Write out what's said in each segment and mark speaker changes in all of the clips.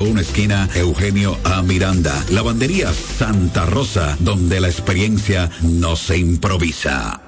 Speaker 1: Una esquina Eugenio A. Miranda. Lavandería Santa Rosa, donde la experiencia no se improvisa.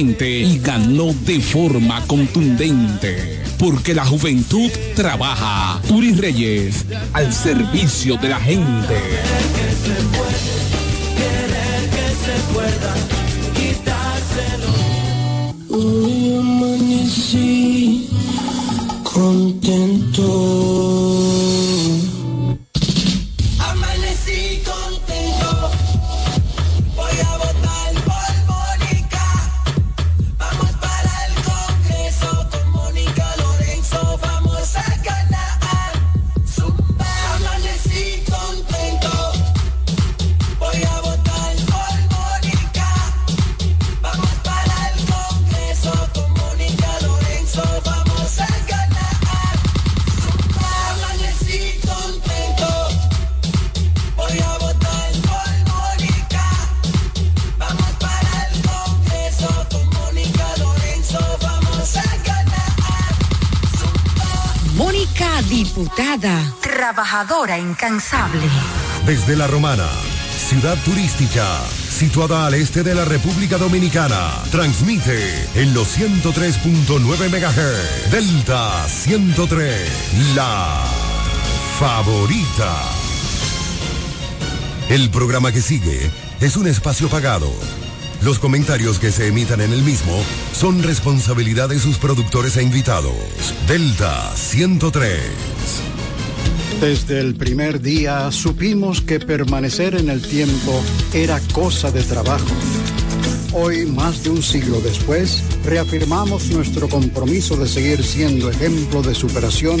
Speaker 2: y ganó de forma contundente. Porque la juventud trabaja. Uri Reyes, al servicio de la gente.
Speaker 3: Hoy amanecí contento.
Speaker 4: Diputada, trabajadora incansable.
Speaker 5: Desde La Romana, ciudad turística, situada al este de la República Dominicana, transmite en los 103.9 MHz, Delta 103, la favorita. El programa que sigue es un espacio pagado los comentarios que se emitan en el mismo son responsabilidad de sus productores e invitados. Delta 103.
Speaker 6: Desde el primer día supimos que permanecer en el tiempo era cosa de trabajo Hoy, más de un siglo después, reafirmamos nuestro compromiso de seguir siendo ejemplo de superación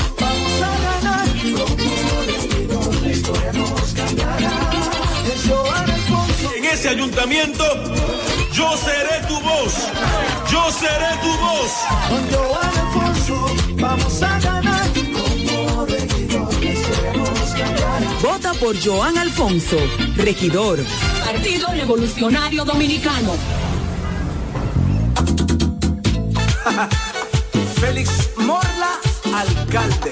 Speaker 7: ayuntamiento, yo seré tu voz. Yo seré tu voz.
Speaker 8: Con Joan Alfonso vamos a ganar. Como regidor,
Speaker 9: Vota por Joan Alfonso, regidor.
Speaker 10: Partido Revolucionario Dominicano.
Speaker 11: Félix Morla, alcalde.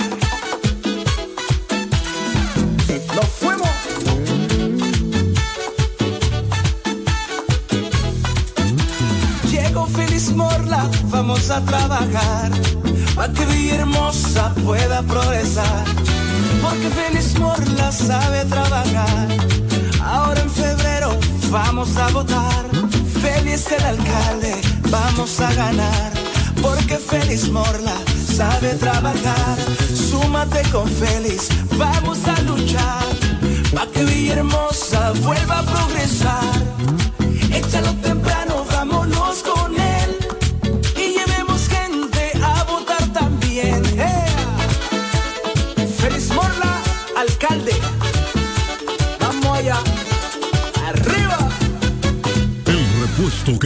Speaker 11: Nos fuimos. Félix Morla, vamos a trabajar para que Villahermosa pueda progresar. Porque Félix Morla sabe trabajar. Ahora en febrero vamos a votar. Félix el alcalde, vamos a ganar. Porque Félix Morla sabe trabajar. Súmate con Félix, vamos a luchar. para que Villahermosa vuelva a progresar.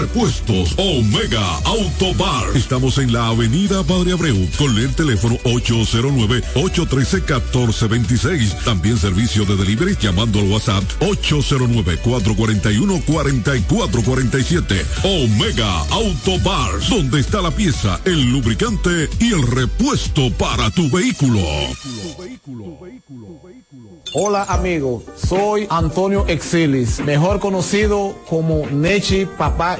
Speaker 11: Repuestos Omega Auto Bar. Estamos en la avenida Padre Abreu con el teléfono 809-813-1426. También servicio de delivery llamando al WhatsApp 809-441-4447. Omega Auto Bar, donde está la pieza, el lubricante y el repuesto para tu vehículo.
Speaker 12: Hola amigo, soy Antonio Exilis, mejor conocido como Nechi Papá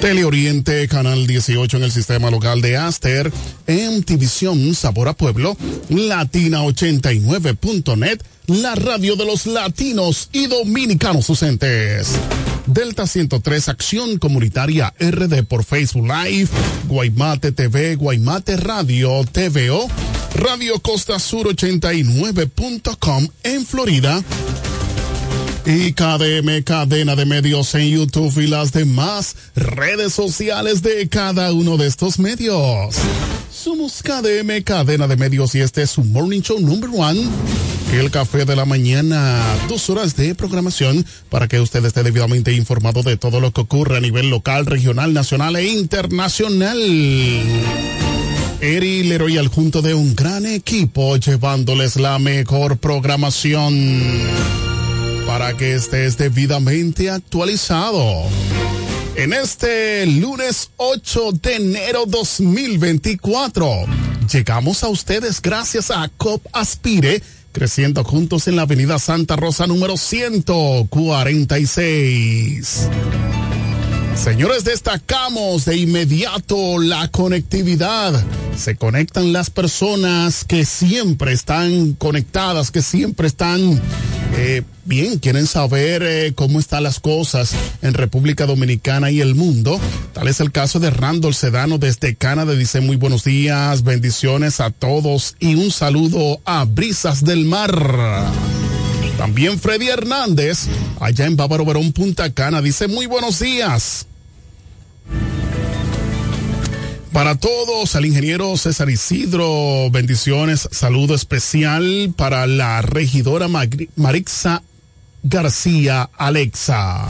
Speaker 13: Teleoriente, Canal 18 en el sistema local de Aster, MTVision Sabor a Pueblo, Latina89.net, la radio de los latinos y dominicanos ausentes. Delta 103 Acción Comunitaria RD por Facebook Live, Guaymate TV, Guaymate Radio, TVO, Radio Costa Sur 89.com en Florida y KDM Cadena de Medios en YouTube y las demás redes sociales de cada uno de estos medios. Somos KDM Cadena de Medios y este es su Morning Show Number One. El café de la mañana, dos horas de programación para que usted esté debidamente informado de todo lo que ocurre a nivel local, regional, nacional e internacional. Eri Leroy al junto de un gran equipo llevándoles la mejor programación para que estés debidamente actualizado. En este lunes 8 de enero 2024, llegamos a ustedes gracias a COP Aspire, creciendo juntos en la avenida Santa Rosa número 146. Señores, destacamos de inmediato la conectividad. Se conectan las personas que siempre están conectadas, que siempre están eh, bien, quieren saber eh, cómo están las cosas en República Dominicana y el mundo. Tal es el caso de Randall Sedano desde Canadá. Dice muy buenos días, bendiciones a todos y un saludo a Brisas del Mar. También Freddy Hernández, allá en Bávaro Verón, Punta Cana, dice muy buenos días. Para todos, al ingeniero César Isidro, bendiciones, saludo especial para la regidora Marixa García Alexa.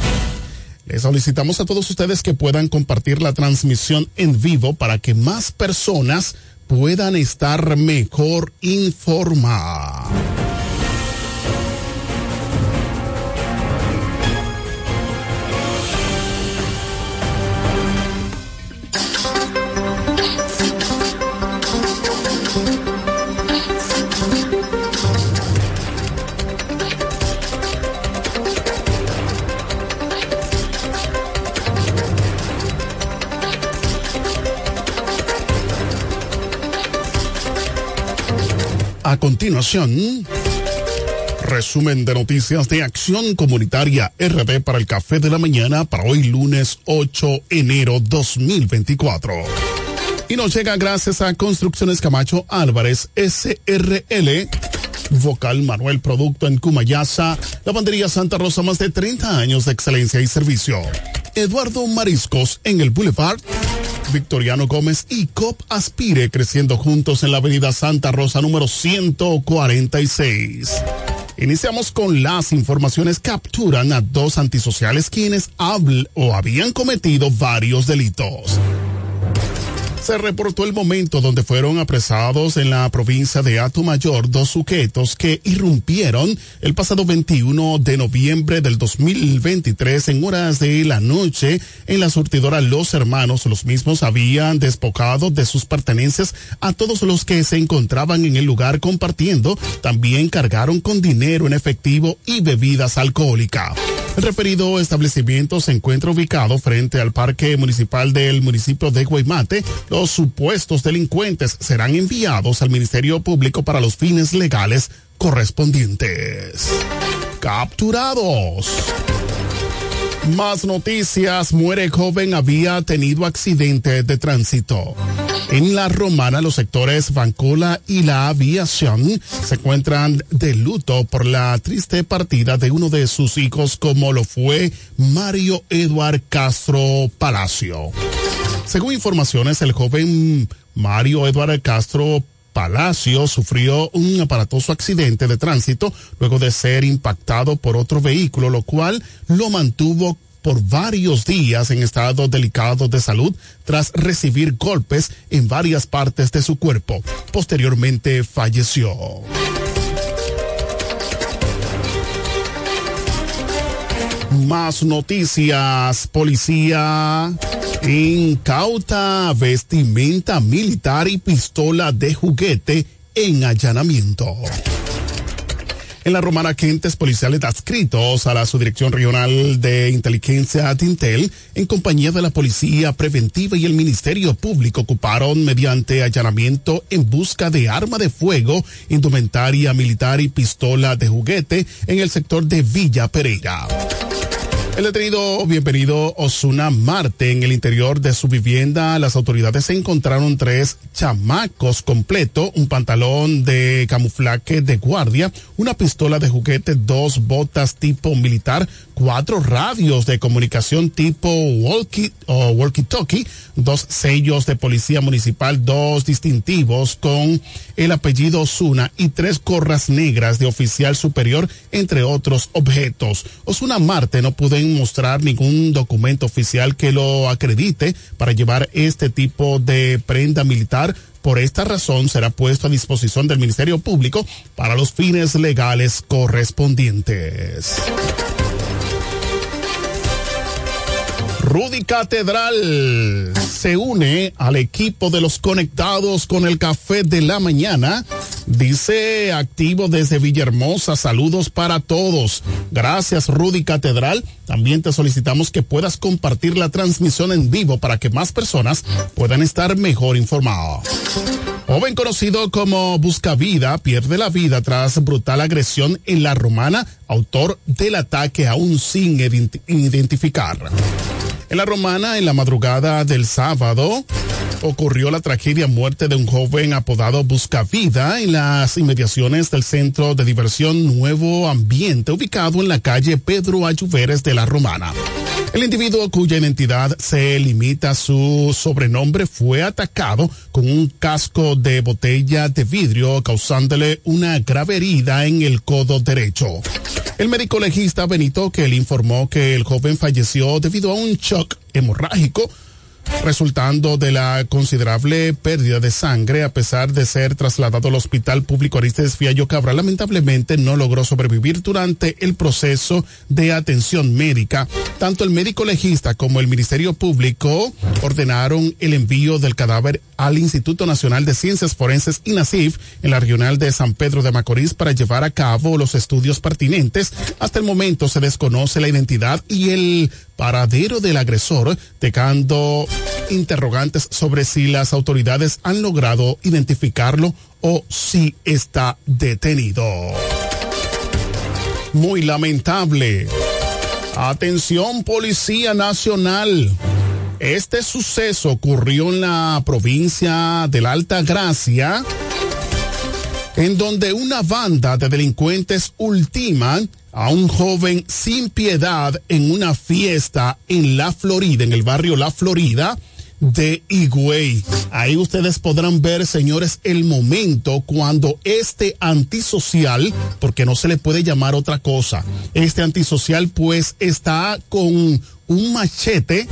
Speaker 13: Les solicitamos a todos ustedes que puedan compartir la transmisión en vivo para que más personas puedan estar mejor informadas. A continuación, resumen de noticias de Acción Comunitaria RD para el Café de la Mañana para hoy lunes 8 enero 2024. Y nos llega gracias a Construcciones Camacho Álvarez SRL. Vocal Manuel Producto en Cumayasa, Lavandería Santa Rosa, más de 30 años de excelencia y servicio. Eduardo Mariscos en el Boulevard Victoriano Gómez y COP Aspire creciendo juntos en la avenida Santa Rosa número 146. Iniciamos con las informaciones. Capturan a dos antisociales quienes o habían cometido varios delitos se reportó el momento donde fueron apresados en la provincia de Mayor dos sujetos que irrumpieron el pasado 21 de noviembre del 2023 en horas de la noche en la surtidora Los Hermanos. Los mismos habían despojado de sus pertenencias a todos los que se encontraban en el lugar compartiendo. También cargaron con dinero en efectivo y bebidas alcohólicas. El referido establecimiento se encuentra ubicado frente al Parque Municipal del municipio de Guaymate. Supuestos delincuentes serán enviados al Ministerio Público para los fines legales correspondientes. Capturados. Más noticias. Muere joven había tenido accidente de tránsito. En la romana, los sectores Bancola y la aviación se encuentran de luto por la triste partida de uno de sus hijos, como lo fue Mario Eduard Castro Palacio. Según informaciones, el joven Mario Eduard Castro Palacio sufrió un aparatoso accidente de tránsito luego de ser impactado por otro vehículo, lo cual lo mantuvo por varios días en estado delicado de salud tras recibir golpes en varias partes de su cuerpo. Posteriormente falleció. Más noticias. Policía incauta vestimenta militar y pistola de juguete en allanamiento en la Romana agentes policiales adscritos a la Subdirección Regional de Inteligencia Tintel, en compañía de la Policía Preventiva y el Ministerio Público, ocuparon mediante allanamiento en busca de arma de fuego, indumentaria militar y pistola de juguete en el sector de Villa Pereira. El detenido bienvenido Osuna Marte en el interior de su vivienda. Las autoridades encontraron tres chamacos completos, un pantalón de camuflaje de guardia, una pistola de juguete, dos botas tipo militar, cuatro radios de comunicación tipo walkie o walkie-talkie, dos sellos de policía municipal, dos distintivos con el apellido Osuna y tres gorras negras de oficial superior, entre otros objetos. Osuna Marte no pudo mostrar ningún documento oficial que lo acredite para llevar este tipo de prenda militar. Por esta razón será puesto a disposición del Ministerio Público para los fines legales correspondientes. Rudy Catedral se une al equipo de los conectados con el café de la mañana. Dice activo desde Villahermosa, saludos para todos. Gracias Rudy Catedral. También te solicitamos que puedas compartir la transmisión en vivo para que más personas puedan estar mejor informados. Joven conocido como Buscavida pierde la vida tras brutal agresión en la romana, autor del ataque aún sin identificar. En la romana, en la madrugada del sábado, ocurrió la tragedia muerte de un joven apodado Buscavida en las inmediaciones del centro de diversión Nuevo Ambiente, ubicado en la calle Pedro Ayuveres de la Romana. El individuo cuya identidad se limita a su sobrenombre fue atacado con un casco de botella de vidrio causándole una grave herida en el codo derecho. El médico legista Benito que le informó que el joven falleció debido a un shock hemorrágico resultando de la considerable pérdida de sangre a pesar de ser trasladado al hospital público Aristes Fiallo Cabra. Lamentablemente no logró sobrevivir durante el proceso de atención médica. Tanto el médico legista como el Ministerio Público ordenaron el envío del cadáver al Instituto Nacional de Ciencias Forenses INACIF en la regional de San Pedro de Macorís para llevar a cabo los estudios pertinentes. Hasta el momento se desconoce la identidad y el paradero del agresor, dejando interrogantes sobre si las autoridades han logrado identificarlo o si está detenido. Muy lamentable. Atención Policía Nacional. Este suceso ocurrió en la provincia de la Alta Gracia, en donde una banda de delincuentes ultiman a un joven sin piedad en una fiesta en La Florida, en el barrio La Florida de Higüey. Ahí ustedes podrán ver, señores, el momento cuando este antisocial, porque no se le puede llamar otra cosa, este antisocial pues está con un machete,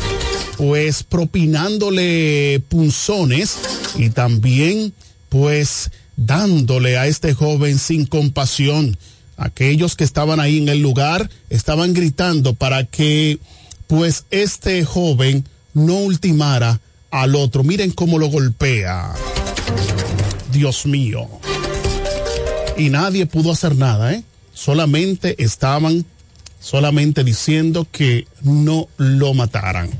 Speaker 13: pues propinándole punzones y también pues dándole a este joven sin compasión aquellos que estaban ahí en el lugar estaban gritando para que pues este joven no ultimara al otro. Miren cómo lo golpea. Dios mío. Y nadie pudo hacer nada, ¿eh? Solamente estaban solamente diciendo que no lo mataran.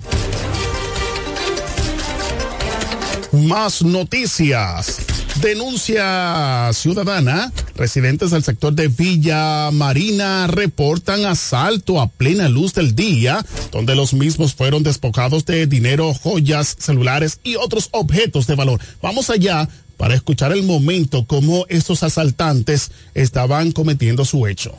Speaker 13: Más noticias. Denuncia ciudadana. Residentes del sector de Villa Marina reportan asalto a plena luz del día, donde los mismos fueron despojados de dinero, joyas, celulares y otros objetos de valor. Vamos allá para escuchar el momento como estos asaltantes estaban cometiendo su hecho.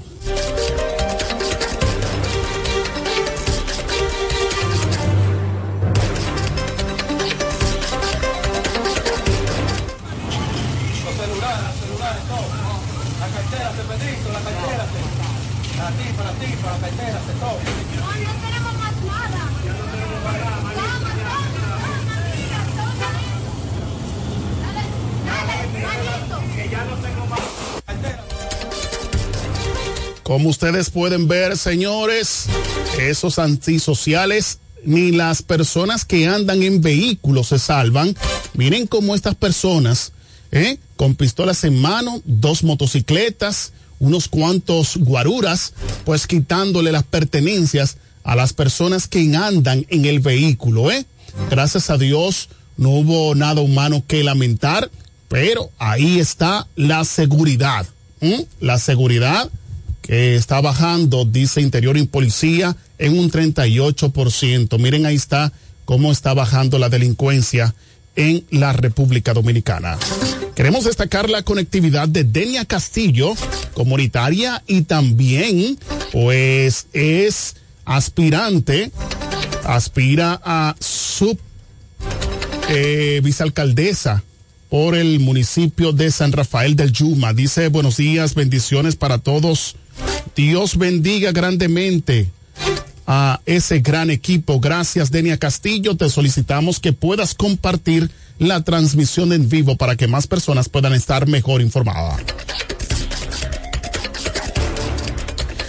Speaker 13: Como ustedes pueden ver, señores, esos antisociales ni las personas que andan en vehículos se salvan. Miren cómo estas personas, ¿eh? con pistolas en mano, dos motocicletas, unos cuantos guaruras, pues quitándole las pertenencias a las personas que andan en el vehículo, ¿eh? Gracias a Dios no hubo nada humano que lamentar, pero ahí está la seguridad, la seguridad está bajando, dice Interior y Policía, en un 38%. Miren, ahí está cómo está bajando la delincuencia en la República Dominicana. Queremos destacar la conectividad de Denia Castillo, comunitaria y también, pues, es aspirante, aspira a sub eh, vicealcaldesa por el municipio de San Rafael del Yuma. Dice buenos días, bendiciones para todos. Dios bendiga grandemente a ese gran equipo. Gracias, Denia Castillo. Te solicitamos que puedas compartir la transmisión en vivo para que más personas puedan estar mejor informadas.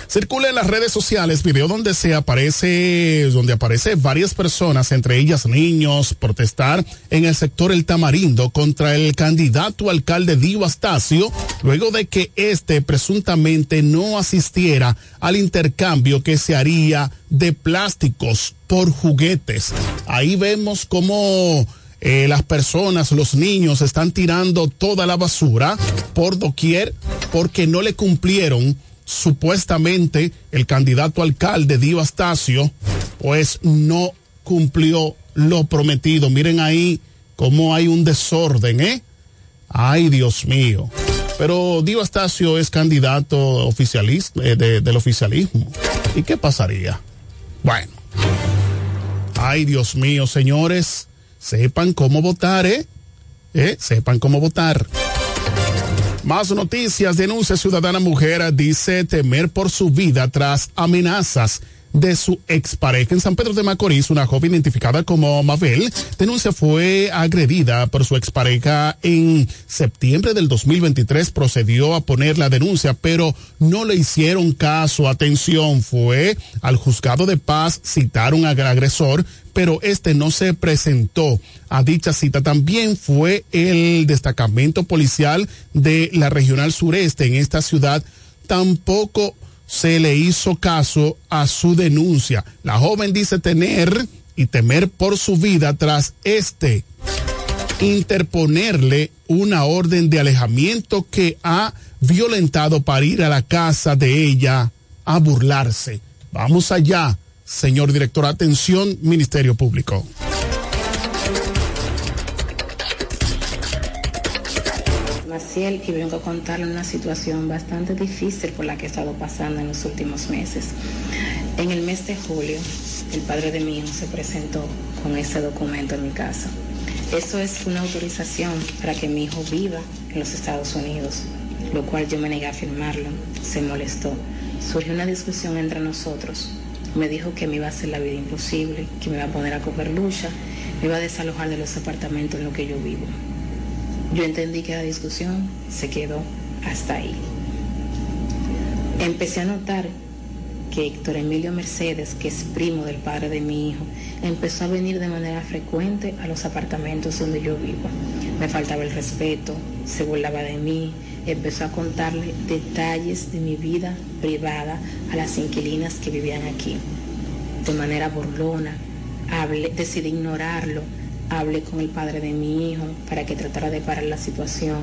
Speaker 13: Circula en las redes sociales video donde se aparece, donde aparece varias personas, entre ellas niños, protestar en el sector El Tamarindo contra el candidato alcalde Dio Astacio, luego de que este presuntamente no asistiera al intercambio que se haría de plásticos por juguetes. Ahí vemos cómo eh, las personas, los niños están tirando toda la basura por doquier porque no le cumplieron supuestamente el candidato alcalde Dio Astacio, pues no cumplió lo prometido. Miren ahí cómo hay un desorden, ¿eh? Ay, Dios mío. Pero Dio Astacio es candidato oficialista, eh, del oficialismo. ¿Y qué pasaría? Bueno. Ay, Dios mío, señores. Sepan cómo votar, ¿eh? ¿Eh? Sepan cómo votar. Más noticias. Denuncia ciudadana mujer dice temer por su vida tras amenazas de su expareja. En San Pedro de Macorís, una joven identificada como Mabel denuncia fue agredida por su expareja en septiembre del 2023. Procedió a poner la denuncia, pero no le hicieron caso. Atención, fue al juzgado de paz, citaron al agresor, pero este no se presentó a dicha cita. También fue el destacamento policial de la regional sureste en esta ciudad. Tampoco se le hizo caso a su denuncia. La joven dice tener y temer por su vida tras este interponerle una orden de alejamiento que ha violentado para ir a la casa de ella a burlarse. Vamos allá Señor director, atención, Ministerio Público.
Speaker 14: Y vengo a contarle una situación bastante difícil por la que he estado pasando en los últimos meses. En el mes de julio, el padre de mi hijo se presentó con ese documento en mi casa. Eso es una autorización para que mi hijo viva en los Estados Unidos, lo cual yo me negué a firmarlo. Se molestó. Surgió una discusión entre nosotros me dijo que me iba a hacer la vida imposible, que me iba a poner a coger lucha, me iba a desalojar de los apartamentos en los que yo vivo. Yo entendí que la discusión se quedó hasta ahí. Empecé a notar que Héctor Emilio Mercedes, que es primo del padre de mi hijo, empezó a venir de manera frecuente a los apartamentos donde yo vivo. Me faltaba el respeto, se burlaba de mí, empezó a contarle detalles de mi vida privada a las inquilinas que vivían aquí. De manera burlona, decidí ignorarlo, hablé con el padre de mi hijo para que tratara de parar la situación.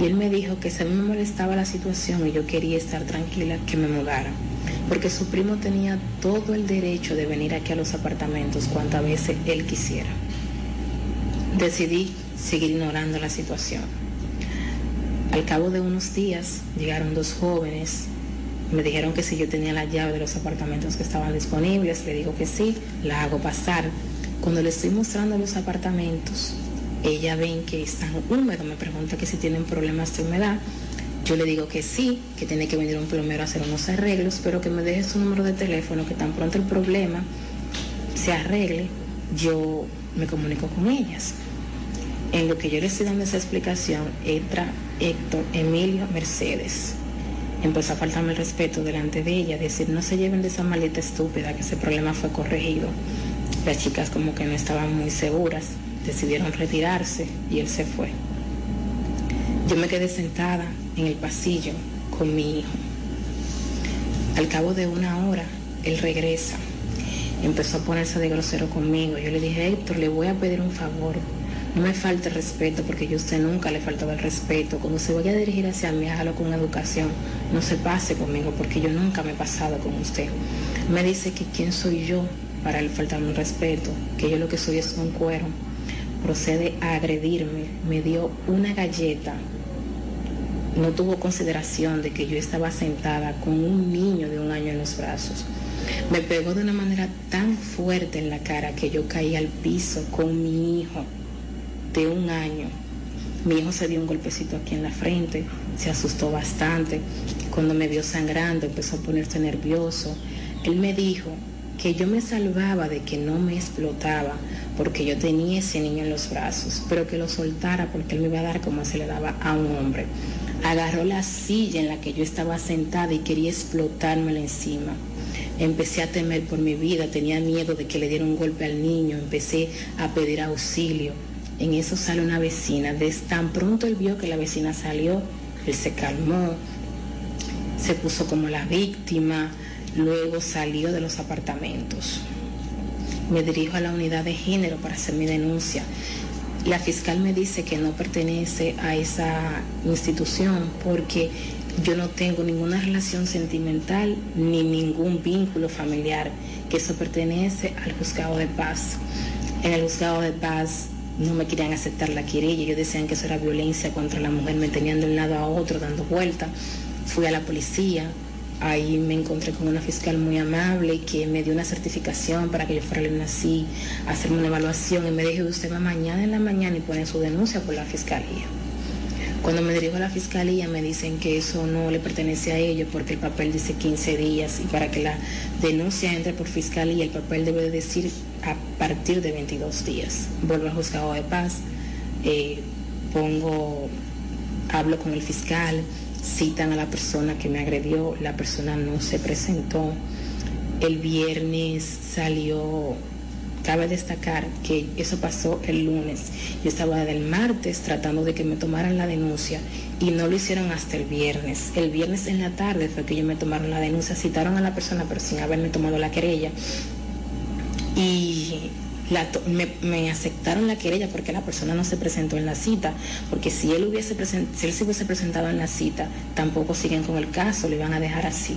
Speaker 14: Y él me dijo que si a mí me molestaba la situación y yo quería estar tranquila, que me mudara. Porque su primo tenía todo el derecho de venir aquí a los apartamentos cuantas veces él quisiera. Decidí seguir ignorando la situación. Al cabo de unos días llegaron dos jóvenes, me dijeron que si yo tenía la llave de los apartamentos que estaban disponibles, le digo que sí, la hago pasar. Cuando le estoy mostrando los apartamentos, ella ven que están húmedos, me pregunta que si tienen problemas de humedad. Yo le digo que sí, que tiene que venir un plomero a hacer unos arreglos, pero que me deje su número de teléfono, que tan pronto el problema se arregle, yo me comunico con ellas. En lo que yo le estoy dando esa explicación, entra Héctor Emilio Mercedes. Empezó a faltarme el respeto delante de ella, decir, no se lleven de esa maleta estúpida, que ese problema fue corregido. Las chicas como que no estaban muy seguras, decidieron retirarse y él se fue. Yo me quedé sentada en el pasillo con mi hijo. Al cabo de una hora, él regresa. Empezó a ponerse de grosero conmigo. Yo le dije, Héctor, le voy a pedir un favor no me falte respeto porque yo a usted nunca le he faltado el respeto. Cuando se vaya a dirigir hacia mí, hágalo con educación. No se pase conmigo porque yo nunca me he pasado con usted. Me dice que quién soy yo para él faltarme el respeto, que yo lo que soy es un cuero. Procede a agredirme, me dio una galleta. No tuvo consideración de que yo estaba sentada con un niño de un año en los brazos. Me pegó de una manera tan fuerte en la cara que yo caí al piso con mi hijo de un año. Mi hijo se dio un golpecito aquí en la frente, se asustó bastante. Cuando me vio sangrando empezó a ponerse nervioso. Él me dijo que yo me salvaba de que no me explotaba porque yo tenía ese niño en los brazos, pero que lo soltara porque él me iba a dar como se le daba a un hombre. Agarró la silla en la que yo estaba sentada y quería explotármela encima. Empecé a temer por mi vida, tenía miedo de que le diera un golpe al niño, empecé a pedir auxilio. En eso sale una vecina. Desde tan pronto él vio que la vecina salió, él se calmó, se puso como la víctima, luego salió de los apartamentos. Me dirijo a la unidad de género para hacer mi denuncia. La fiscal me dice que no pertenece a esa institución porque yo no tengo ninguna relación sentimental ni ningún vínculo familiar, que eso pertenece al juzgado de paz. En el juzgado de paz no me querían aceptar la querella, ellos decían que eso era violencia contra la mujer, me tenían de un lado a otro dando vuelta. Fui a la policía, ahí me encontré con una fiscal muy amable que me dio una certificación para que yo fuera a así, hacerme una evaluación y me dijo, usted va mañana en la mañana y pone su denuncia por la fiscalía. Cuando me dirijo a la fiscalía me dicen que eso no le pertenece a ellos porque el papel dice 15 días y para que la denuncia entre por fiscalía el papel debe de decir a partir de 22 días. Vuelvo al juzgado de paz, eh, pongo, hablo con el fiscal, citan a la persona que me agredió, la persona no se presentó. El viernes salió Cabe destacar que eso pasó el lunes. Yo estaba del martes tratando de que me tomaran la denuncia y no lo hicieron hasta el viernes. El viernes en la tarde fue que ellos me tomaron la denuncia, citaron a la persona pero sin haberme tomado la querella. Y me, aceptaron la querella porque la persona no se presentó en la cita, porque si él, hubiese si él se hubiese presentado en la cita, tampoco siguen con el caso, le van a dejar así.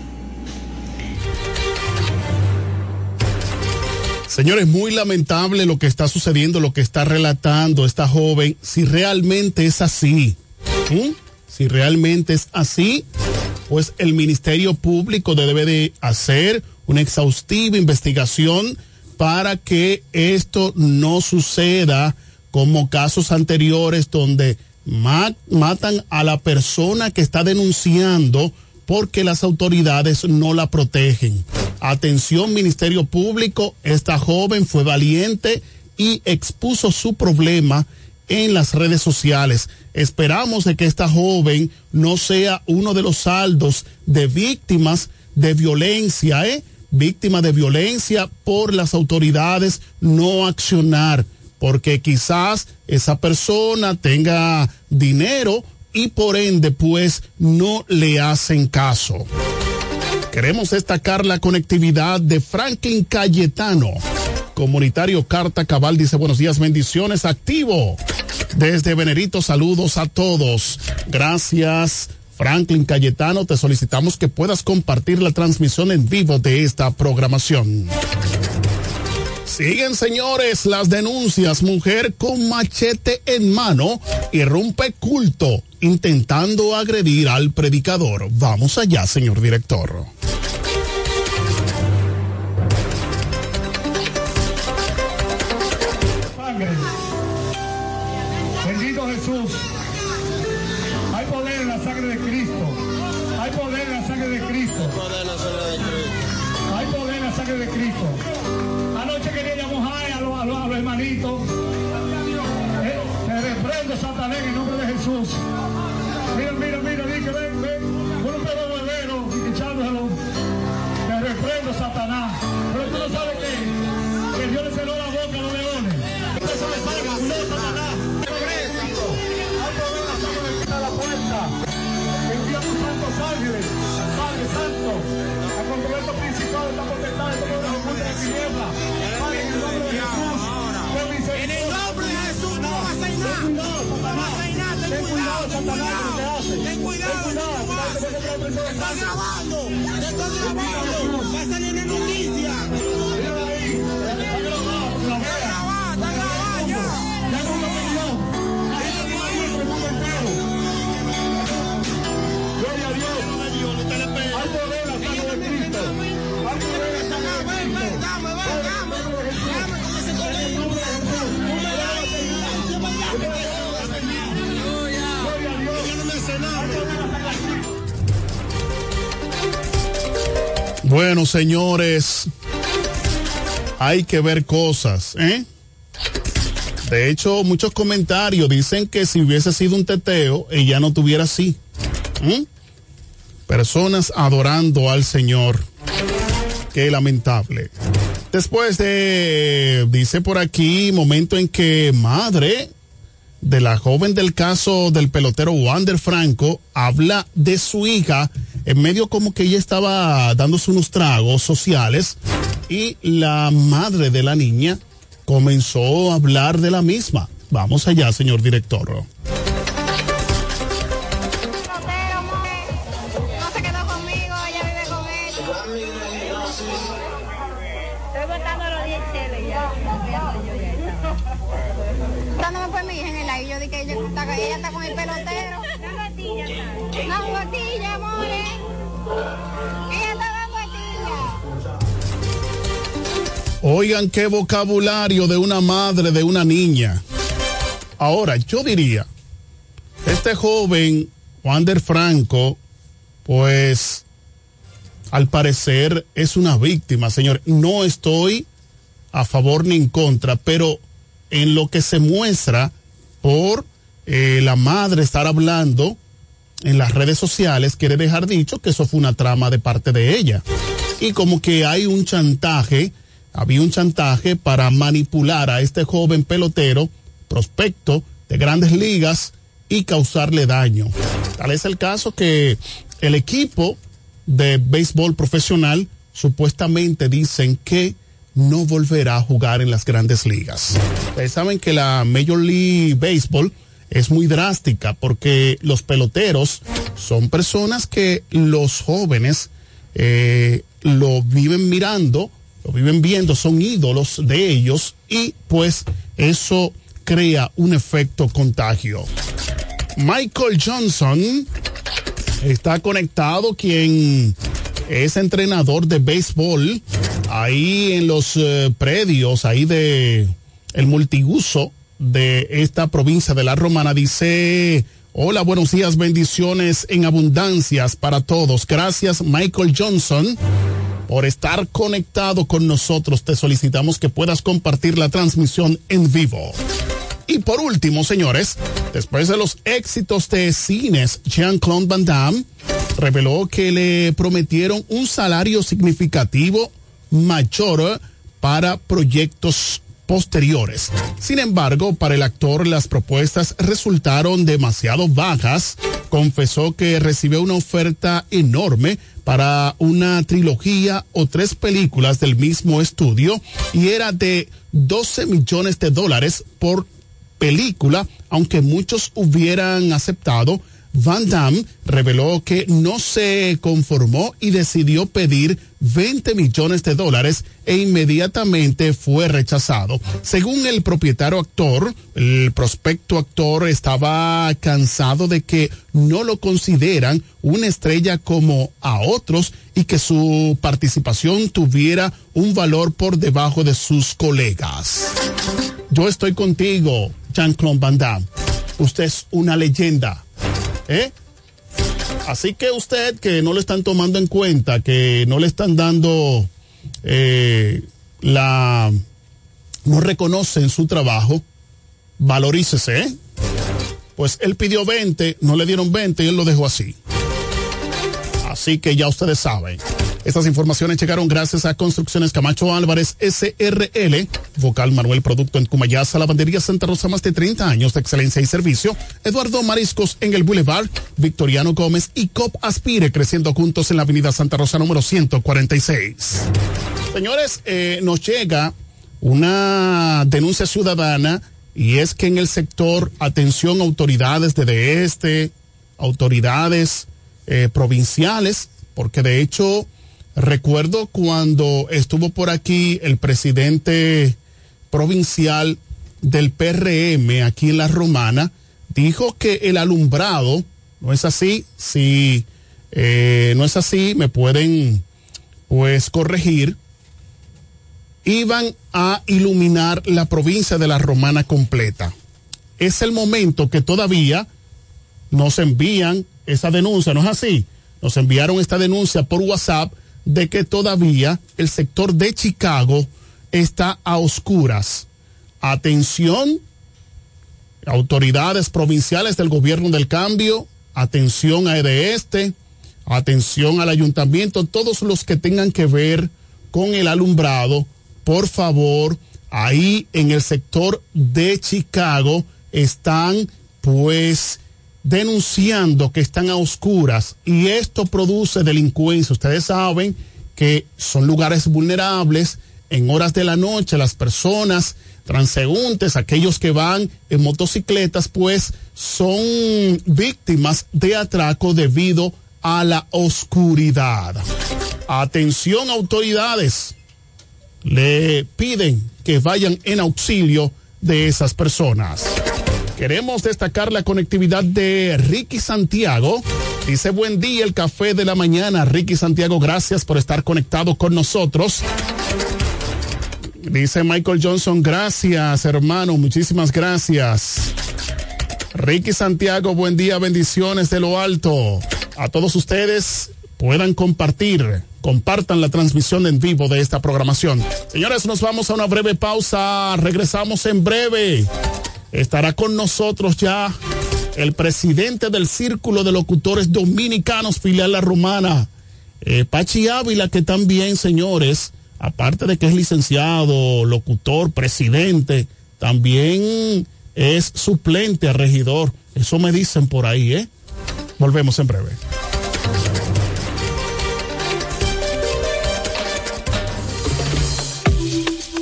Speaker 13: Señores, muy lamentable lo que está sucediendo, lo que está relatando esta joven. Si realmente es así, si realmente es así, pues el Ministerio Público debe de hacer una exhaustiva investigación para que esto no suceda como casos anteriores donde matan a la persona que está denunciando porque las autoridades no la protegen. Atención Ministerio Público, esta joven fue valiente y expuso su problema en las redes sociales. Esperamos de que esta joven no sea uno de los saldos de víctimas de violencia, ¿eh? Víctima de violencia por las autoridades no accionar, porque quizás esa persona tenga dinero y por ende pues no le hacen caso. Queremos destacar la conectividad de Franklin Cayetano. Comunitario Carta Cabal dice buenos días, bendiciones, activo. Desde Venerito, saludos a todos. Gracias. Franklin Cayetano, te solicitamos que puedas compartir la transmisión en vivo de esta programación. Siguen, señores, las denuncias. Mujer con machete en mano irrumpe culto intentando agredir al predicador. Vamos allá, señor director.
Speaker 15: ángeles, Padre Santo, a controlar los principados, la potestad, de todos los ocultos de tiniebla. Padre, en el nombre de Jesús,
Speaker 16: En el nombre de Jesús no vas a
Speaker 15: ir nada. No vas a ir nada, ten cuidado, ten cuidado. Ten cuidado, no te están grabando, te están grabando. Va a salir en noticias.
Speaker 13: Bueno, señores, hay que ver cosas, ¿eh? De hecho, muchos comentarios dicen que si hubiese sido un teteo, ella no tuviera así. ¿Mm? Personas adorando al Señor. Qué lamentable. Después de, dice por aquí, momento en que madre de la joven del caso del pelotero Wander Franco habla de su hija en medio como que ella estaba dándose unos tragos sociales y la madre de la niña comenzó a hablar de la misma. Vamos allá, señor director. Oigan qué vocabulario de una madre de una niña. Ahora, yo diría, este joven, Wander Franco, pues al parecer es una víctima, señor. No estoy a favor ni en contra, pero en lo que se muestra por eh, la madre estar hablando en las redes sociales, quiere dejar dicho que eso fue una trama de parte de ella. Y como que hay un chantaje, había un chantaje para manipular a este joven pelotero, prospecto de grandes ligas, y causarle daño. Tal es el caso que el equipo de béisbol profesional supuestamente dicen que no volverá a jugar en las grandes ligas. Ustedes saben que la Major League Baseball es muy drástica porque los peloteros son personas que los jóvenes eh, lo viven mirando, lo viven viendo, son ídolos de ellos y pues eso crea un efecto contagio. Michael Johnson está conectado, quien es entrenador de béisbol ahí en los eh, predios, ahí de el multiuso de esta provincia de la Romana. Dice, hola, buenos días, bendiciones en abundancias para todos. Gracias, Michael Johnson. Por estar conectado con nosotros, te solicitamos que puedas compartir la transmisión en vivo. Y por último, señores, después de los éxitos de cines, Jean-Claude Van Damme reveló que le prometieron un salario significativo mayor para proyectos posteriores. Sin embargo, para el actor las propuestas resultaron demasiado bajas. Confesó que recibió una oferta enorme para una trilogía o tres películas del mismo estudio y era de 12 millones de dólares por película, aunque muchos hubieran aceptado, Van Damme reveló que no se conformó y decidió pedir 20 millones de dólares e inmediatamente fue rechazado. Según el propietario actor, el prospecto actor estaba cansado de que no lo consideran una estrella como a otros y que su participación tuviera un valor por debajo de sus colegas. Yo estoy contigo, Jean-Claude Van Damme. Usted es una leyenda. ¿Eh? Así que usted que no le están tomando en cuenta, que no le están dando eh, la... no reconocen su trabajo, valorícese, ¿eh? Pues él pidió 20, no le dieron 20 y él lo dejó así. Así que ya ustedes saben. Estas informaciones llegaron gracias a Construcciones Camacho Álvarez SRL, Vocal Manuel Producto en Cumayasa, Lavandería Santa Rosa, más de 30 años de excelencia y servicio, Eduardo Mariscos en el Boulevard, Victoriano Gómez y COP Aspire, creciendo juntos en la Avenida Santa Rosa número 146. Señores, eh, nos llega una denuncia ciudadana y es que en el sector, atención autoridades de este, autoridades eh, provinciales, porque de hecho recuerdo cuando estuvo por aquí el presidente provincial del PRM aquí en la Romana, dijo que el alumbrado, no es así, si eh, no es así, me pueden pues corregir, iban a iluminar la provincia de la Romana completa. Es el momento que todavía nos envían esa denuncia, ¿no es así? Nos enviaron esta denuncia por WhatsApp de que todavía el sector de Chicago está a oscuras. Atención, autoridades provinciales del gobierno del cambio, atención a este, atención al ayuntamiento, todos los que tengan que ver con el alumbrado, por favor, ahí en el sector de Chicago están pues denunciando que están a oscuras y esto produce delincuencia. Ustedes saben que son lugares vulnerables. En horas de la noche las personas transeúntes, aquellos que van en motocicletas, pues son víctimas de atraco debido a la oscuridad. Atención autoridades, le piden que vayan en auxilio de esas personas. Queremos destacar la conectividad de Ricky Santiago. Dice buen día el café de la mañana. Ricky Santiago, gracias por estar conectado con nosotros. Dice Michael Johnson, gracias hermano, muchísimas gracias. Ricky Santiago, buen día, bendiciones de lo alto. A todos ustedes puedan compartir, compartan la transmisión en vivo de esta programación. Señores, nos vamos a una breve pausa, regresamos en breve. Estará con nosotros ya el presidente del Círculo de Locutores Dominicanos, filial La Romana, eh, Pachi Ávila, que también, señores, aparte de que es licenciado, locutor, presidente, también es suplente a regidor. Eso me dicen por ahí, ¿eh? Volvemos en breve.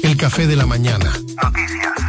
Speaker 17: El café de la mañana. Noticias.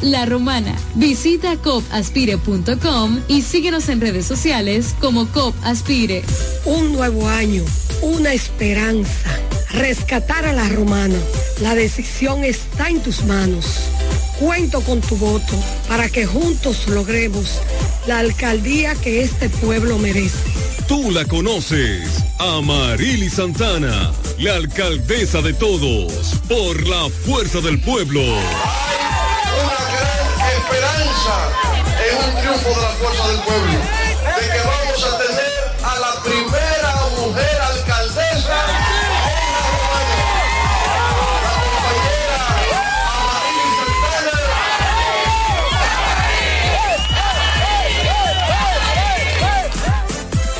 Speaker 18: La Romana. Visita copaspire.com y síguenos en redes sociales como COP Aspire.
Speaker 19: Un nuevo año, una esperanza. Rescatar a la romana. La decisión está en tus manos. Cuento con tu voto para que juntos logremos la alcaldía que este pueblo merece.
Speaker 20: Tú la conoces, Amarili Santana, la alcaldesa de todos, por la fuerza del pueblo.
Speaker 21: Una gran esperanza en un triunfo de la fuerza del pueblo, de que vamos a tener a la primera mujer alcaldesa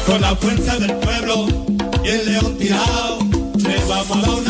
Speaker 22: con la fuerza del pueblo y el león tirado, le vamos a dar una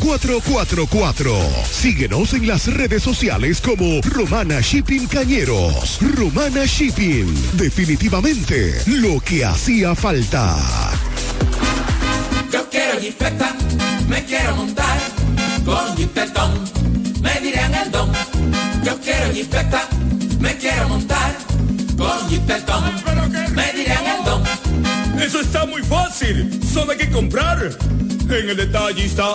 Speaker 23: 849-454-4444. Síguenos en las redes sociales como Romana Shipping Cañeros. Romana Shipping. Definitivamente lo que hacía falta.
Speaker 24: Yo quiero jipeta, me quiero montar con jipetón, me dirán el don. Yo quiero jipeta, me quiero montar con jipetón, me dirán el don.
Speaker 7: Eso está muy fácil, solo hay que comprar. En el detallista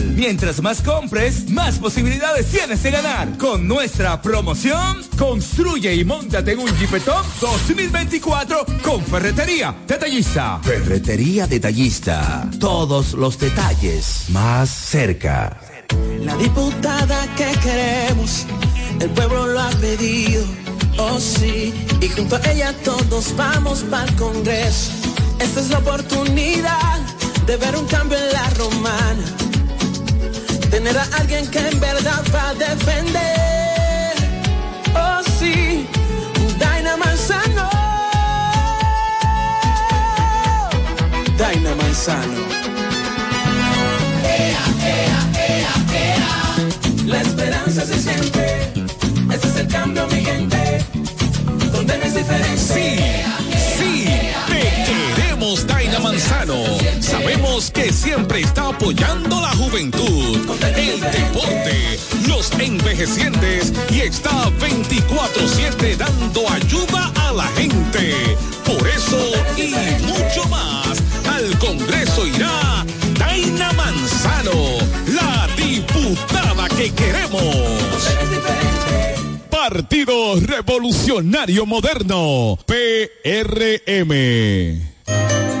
Speaker 25: Mientras más compres, más posibilidades tienes de ganar. Con nuestra promoción, construye y montate en un Jeepetop 2024 con Ferretería Detallista.
Speaker 26: Ferretería Detallista. Todos los detalles más cerca.
Speaker 3: La diputada que queremos, el pueblo lo ha pedido, oh sí, y junto a ella todos vamos para el Congreso. Esta es la oportunidad de ver un cambio en la romana, tener a alguien que en verdad va a defender, oh sí, Daina Manzano, Daina Manzano. La esperanza se siente. Ese es el cambio, mi gente. Donde no es diferente.
Speaker 2: Daina Manzano. Sabemos que siempre está apoyando la juventud, el deporte, los envejecientes y está 24-7 dando ayuda a la gente. Por eso y mucho más, al Congreso irá Daina Manzano, la diputada que queremos. Partido Revolucionario Moderno, PRM.
Speaker 27: Música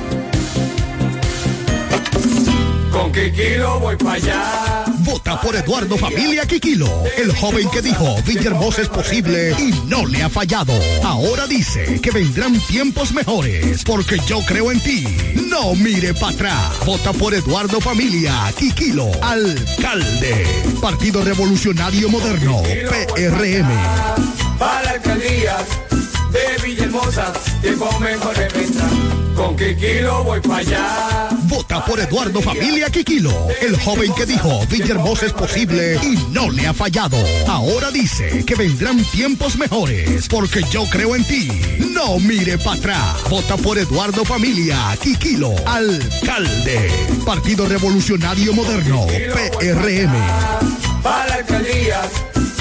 Speaker 24: Con Kikilo voy para allá.
Speaker 28: Vota por Eduardo Familia Quiquilo, el joven que dijo Villahermosa es posible y no le ha fallado. Ahora dice que vendrán tiempos mejores porque yo creo en ti. No mire para atrás. Vota por Eduardo Familia Quiquilo, alcalde. Partido Revolucionario Moderno, PRM.
Speaker 24: Para la alcaldía de Villahermosa, tiempo mejor vendrá. Con Kikilo voy para allá.
Speaker 28: Vota por Eduardo Familia Quiquilo, el joven que dijo Villahermosa es posible y no le ha fallado. Ahora dice que vendrán tiempos mejores porque yo creo en ti. No mire para atrás. Vota por Eduardo Familia Quiquilo, alcalde. Partido Revolucionario Moderno, PRM.
Speaker 24: Para la alcaldía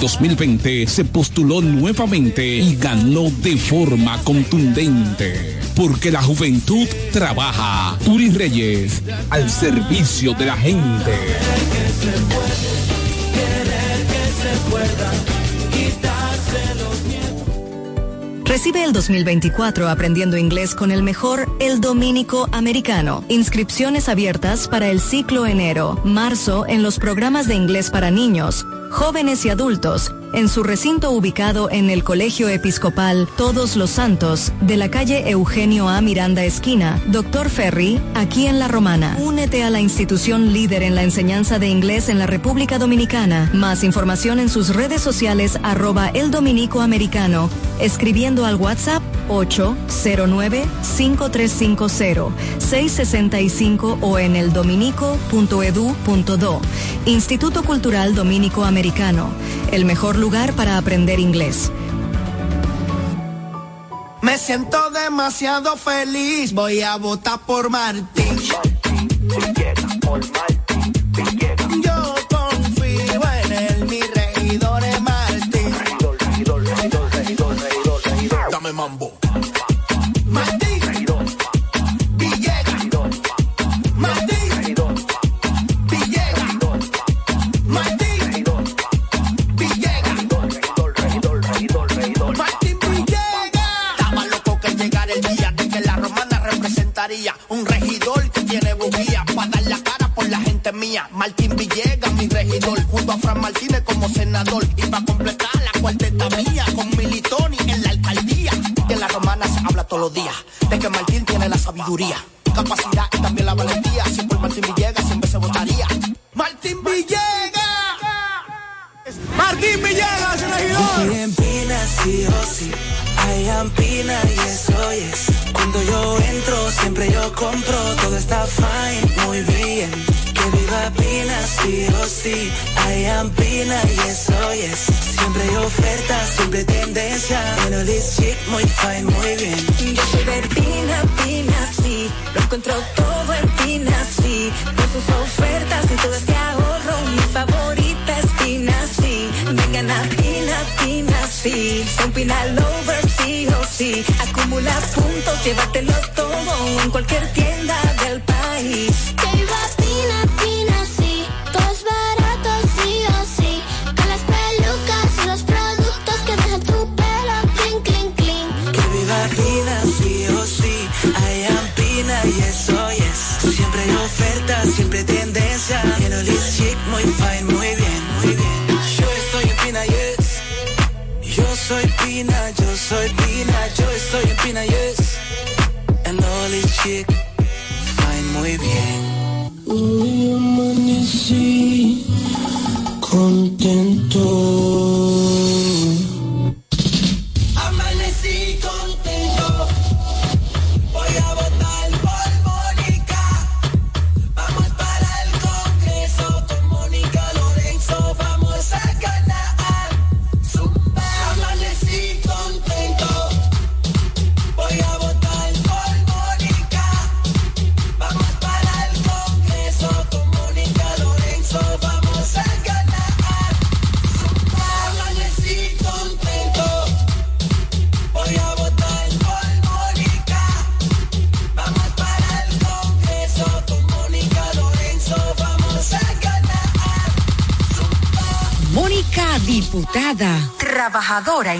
Speaker 2: 2020 se postuló nuevamente y ganó de forma contundente. Porque la juventud trabaja. Turi Reyes, al servicio de la gente.
Speaker 29: Recibe el 2024 aprendiendo inglés con el mejor El Dominico Americano. Inscripciones abiertas para el ciclo enero, marzo en los programas de inglés para niños, jóvenes y adultos en su recinto ubicado en el Colegio Episcopal Todos los Santos de la calle Eugenio A. Miranda Esquina, Doctor Ferry, aquí en La Romana. Únete a la institución líder en la enseñanza de inglés en la República Dominicana. Más información en sus redes sociales arroba el dominico americano, escribiendo al WhatsApp 809-5350-665 o en el dominico.edu.do. Instituto Cultural Dominico Americano, el mejor lugar para aprender inglés.
Speaker 30: Me siento demasiado feliz, voy a votar por Martín. Yo
Speaker 3: Bueno, this chick, muy fine, muy bien.
Speaker 4: Yo soy de Pina, Pina, sí. Lo encuentro todo en Pina, sí. Con sus ofertas y todo este ahorro. Mi favorita es Pina, sí. Vengan a Pina, Pina, sí. Son Pina Lovers, sí o sí. Acumula puntos, llévatelo todo en cualquier tienda del
Speaker 31: Pina,
Speaker 3: yo soy Pina, yo estoy en Pina, yes.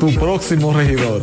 Speaker 12: tu próximo regidor.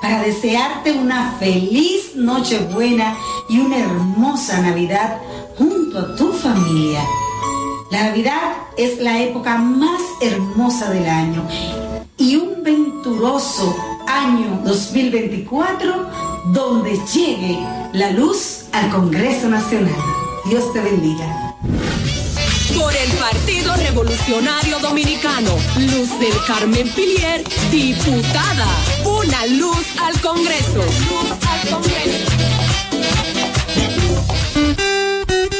Speaker 32: para desearte una feliz Nochebuena y una hermosa Navidad junto a tu familia. La Navidad es la época más hermosa del año y un venturoso año 2024 donde llegue la luz al Congreso Nacional. Dios te bendiga.
Speaker 10: Por el Partido Revolucionario Dominicano, Luz del Carmen Pilier, diputada. Una luz al Congreso. Luz al Congreso.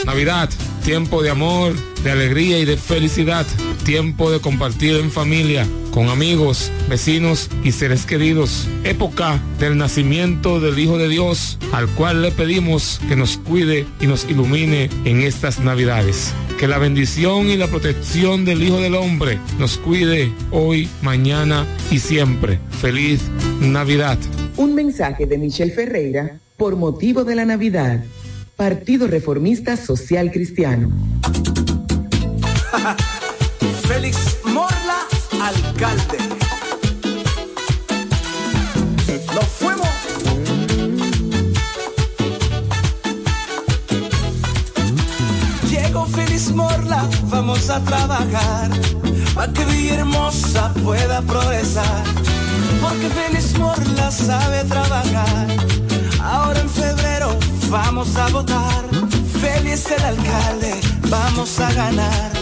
Speaker 33: Navidad, tiempo de amor, de alegría y de felicidad. Tiempo de compartir en familia, con amigos, vecinos y seres queridos. Época del nacimiento del Hijo de Dios, al cual le pedimos que nos cuide y nos ilumine en estas Navidades. Que la bendición y la protección del Hijo del Hombre nos cuide hoy, mañana y siempre. Feliz Navidad.
Speaker 9: Un mensaje de Michelle Ferreira por motivo de la Navidad. Partido Reformista Social Cristiano.
Speaker 3: Félix Morla, alcalde. Nos fuimos. Llegó Félix Morla, vamos a trabajar. Para que Villahermosa pueda progresar. Porque Félix Morla sabe trabajar. Ahora en febrero vamos a votar. Félix el alcalde, vamos a ganar.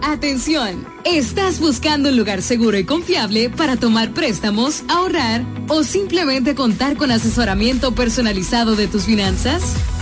Speaker 18: Atención. ¿Estás buscando un lugar seguro y confiable para tomar préstamos, ahorrar o simplemente contar con asesoramiento personalizado de tus finanzas?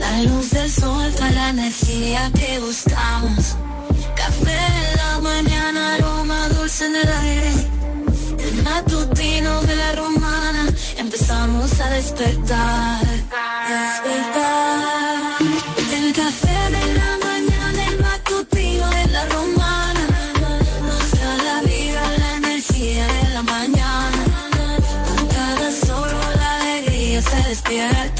Speaker 34: La luz del sol, toda la energía que buscamos. Café en la mañana, aroma dulce en el aire. El matutino de la romana, empezamos a despertar. Despertar. El café de la mañana, el matutino de la romana. Nos da la vida, la energía de la mañana. Con cada sol, la alegría se despierta.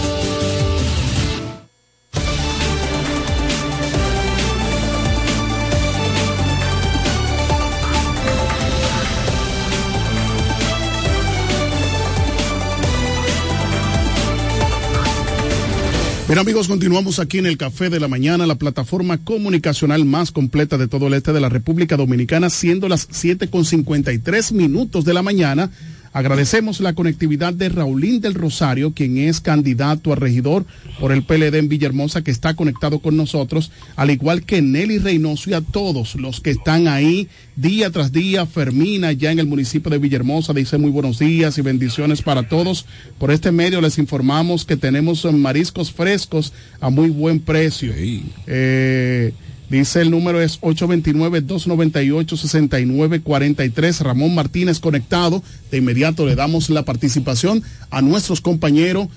Speaker 13: Bien amigos, continuamos aquí en el Café de la Mañana, la plataforma comunicacional más completa de todo el este de la República Dominicana, siendo las 7 con 53 minutos de la mañana. Agradecemos la conectividad de Raulín del Rosario, quien es candidato a regidor por el PLD en Villahermosa, que está conectado con nosotros, al igual que Nelly Reynoso y a todos los que están ahí día tras día. Fermina, ya en el municipio de Villahermosa, dice muy buenos días y bendiciones para todos. Por este medio les informamos que tenemos mariscos frescos a muy buen precio. Eh, Dice el número es 829-298-6943. Ramón Martínez conectado. De inmediato le damos la participación a nuestros compañeros,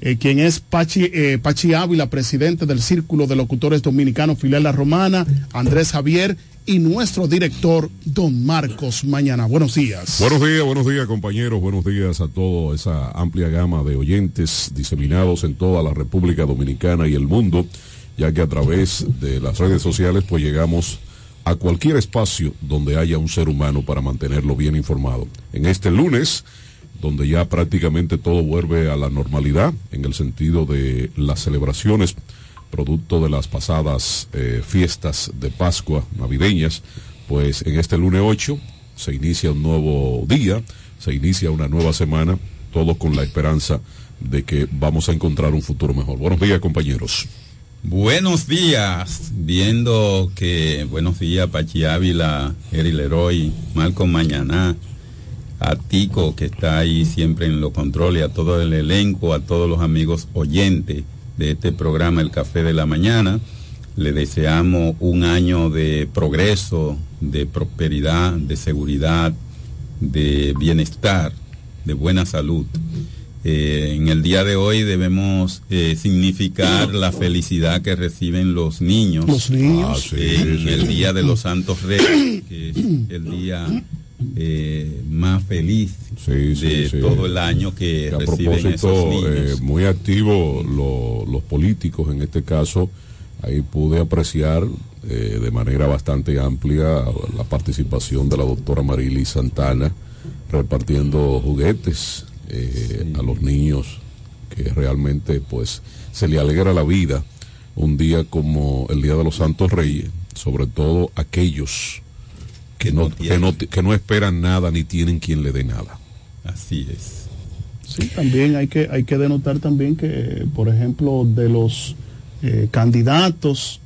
Speaker 13: eh, quien es Pachi, eh, Pachi Ávila, presidente del Círculo de Locutores Dominicanos, filial La Romana, Andrés Javier y nuestro director, don Marcos Mañana. Buenos días.
Speaker 35: Buenos días, buenos días compañeros, buenos días a toda esa amplia gama de oyentes diseminados en toda la República Dominicana y el mundo ya que a través de las redes sociales pues llegamos a cualquier espacio donde haya un ser humano para mantenerlo bien informado. En este lunes, donde ya prácticamente todo vuelve a la normalidad en el sentido de las celebraciones producto de las pasadas eh, fiestas de Pascua navideñas, pues en este lunes 8 se inicia un nuevo día, se inicia una nueva semana, todo con la esperanza de que vamos a encontrar un futuro mejor. Buenos días compañeros.
Speaker 36: Buenos días, viendo que buenos días Pachi Ávila, Eri Leroy, Malcolm Mañana, a Tico que está ahí siempre en los controles, a todo el elenco, a todos los amigos oyentes de este programa El Café de la Mañana. Le deseamos un año de progreso, de prosperidad, de seguridad, de bienestar, de buena salud. Eh, en el día de hoy debemos eh, significar la felicidad que reciben los niños.
Speaker 13: Los niños.
Speaker 36: Ah, en el Día de los Santos Reyes, que es el día eh, más feliz de todo el año que,
Speaker 35: a
Speaker 36: reciben esos
Speaker 35: propósito,
Speaker 36: niños.
Speaker 35: eh, muy activos los políticos en este caso. Ahí pude apreciar eh, de manera bastante amplia la participación de la doctora Marily Santana repartiendo juguetes eh, a los niños que realmente pues se le alegra la vida un día como el Día de los Santos Reyes, sobre todo aquellos que no, que no, que no esperan nada ni tienen quien le dé nada.
Speaker 36: Así es.
Speaker 13: Sí, también hay que, hay que denotar también que, por ejemplo, de los eh, candidatos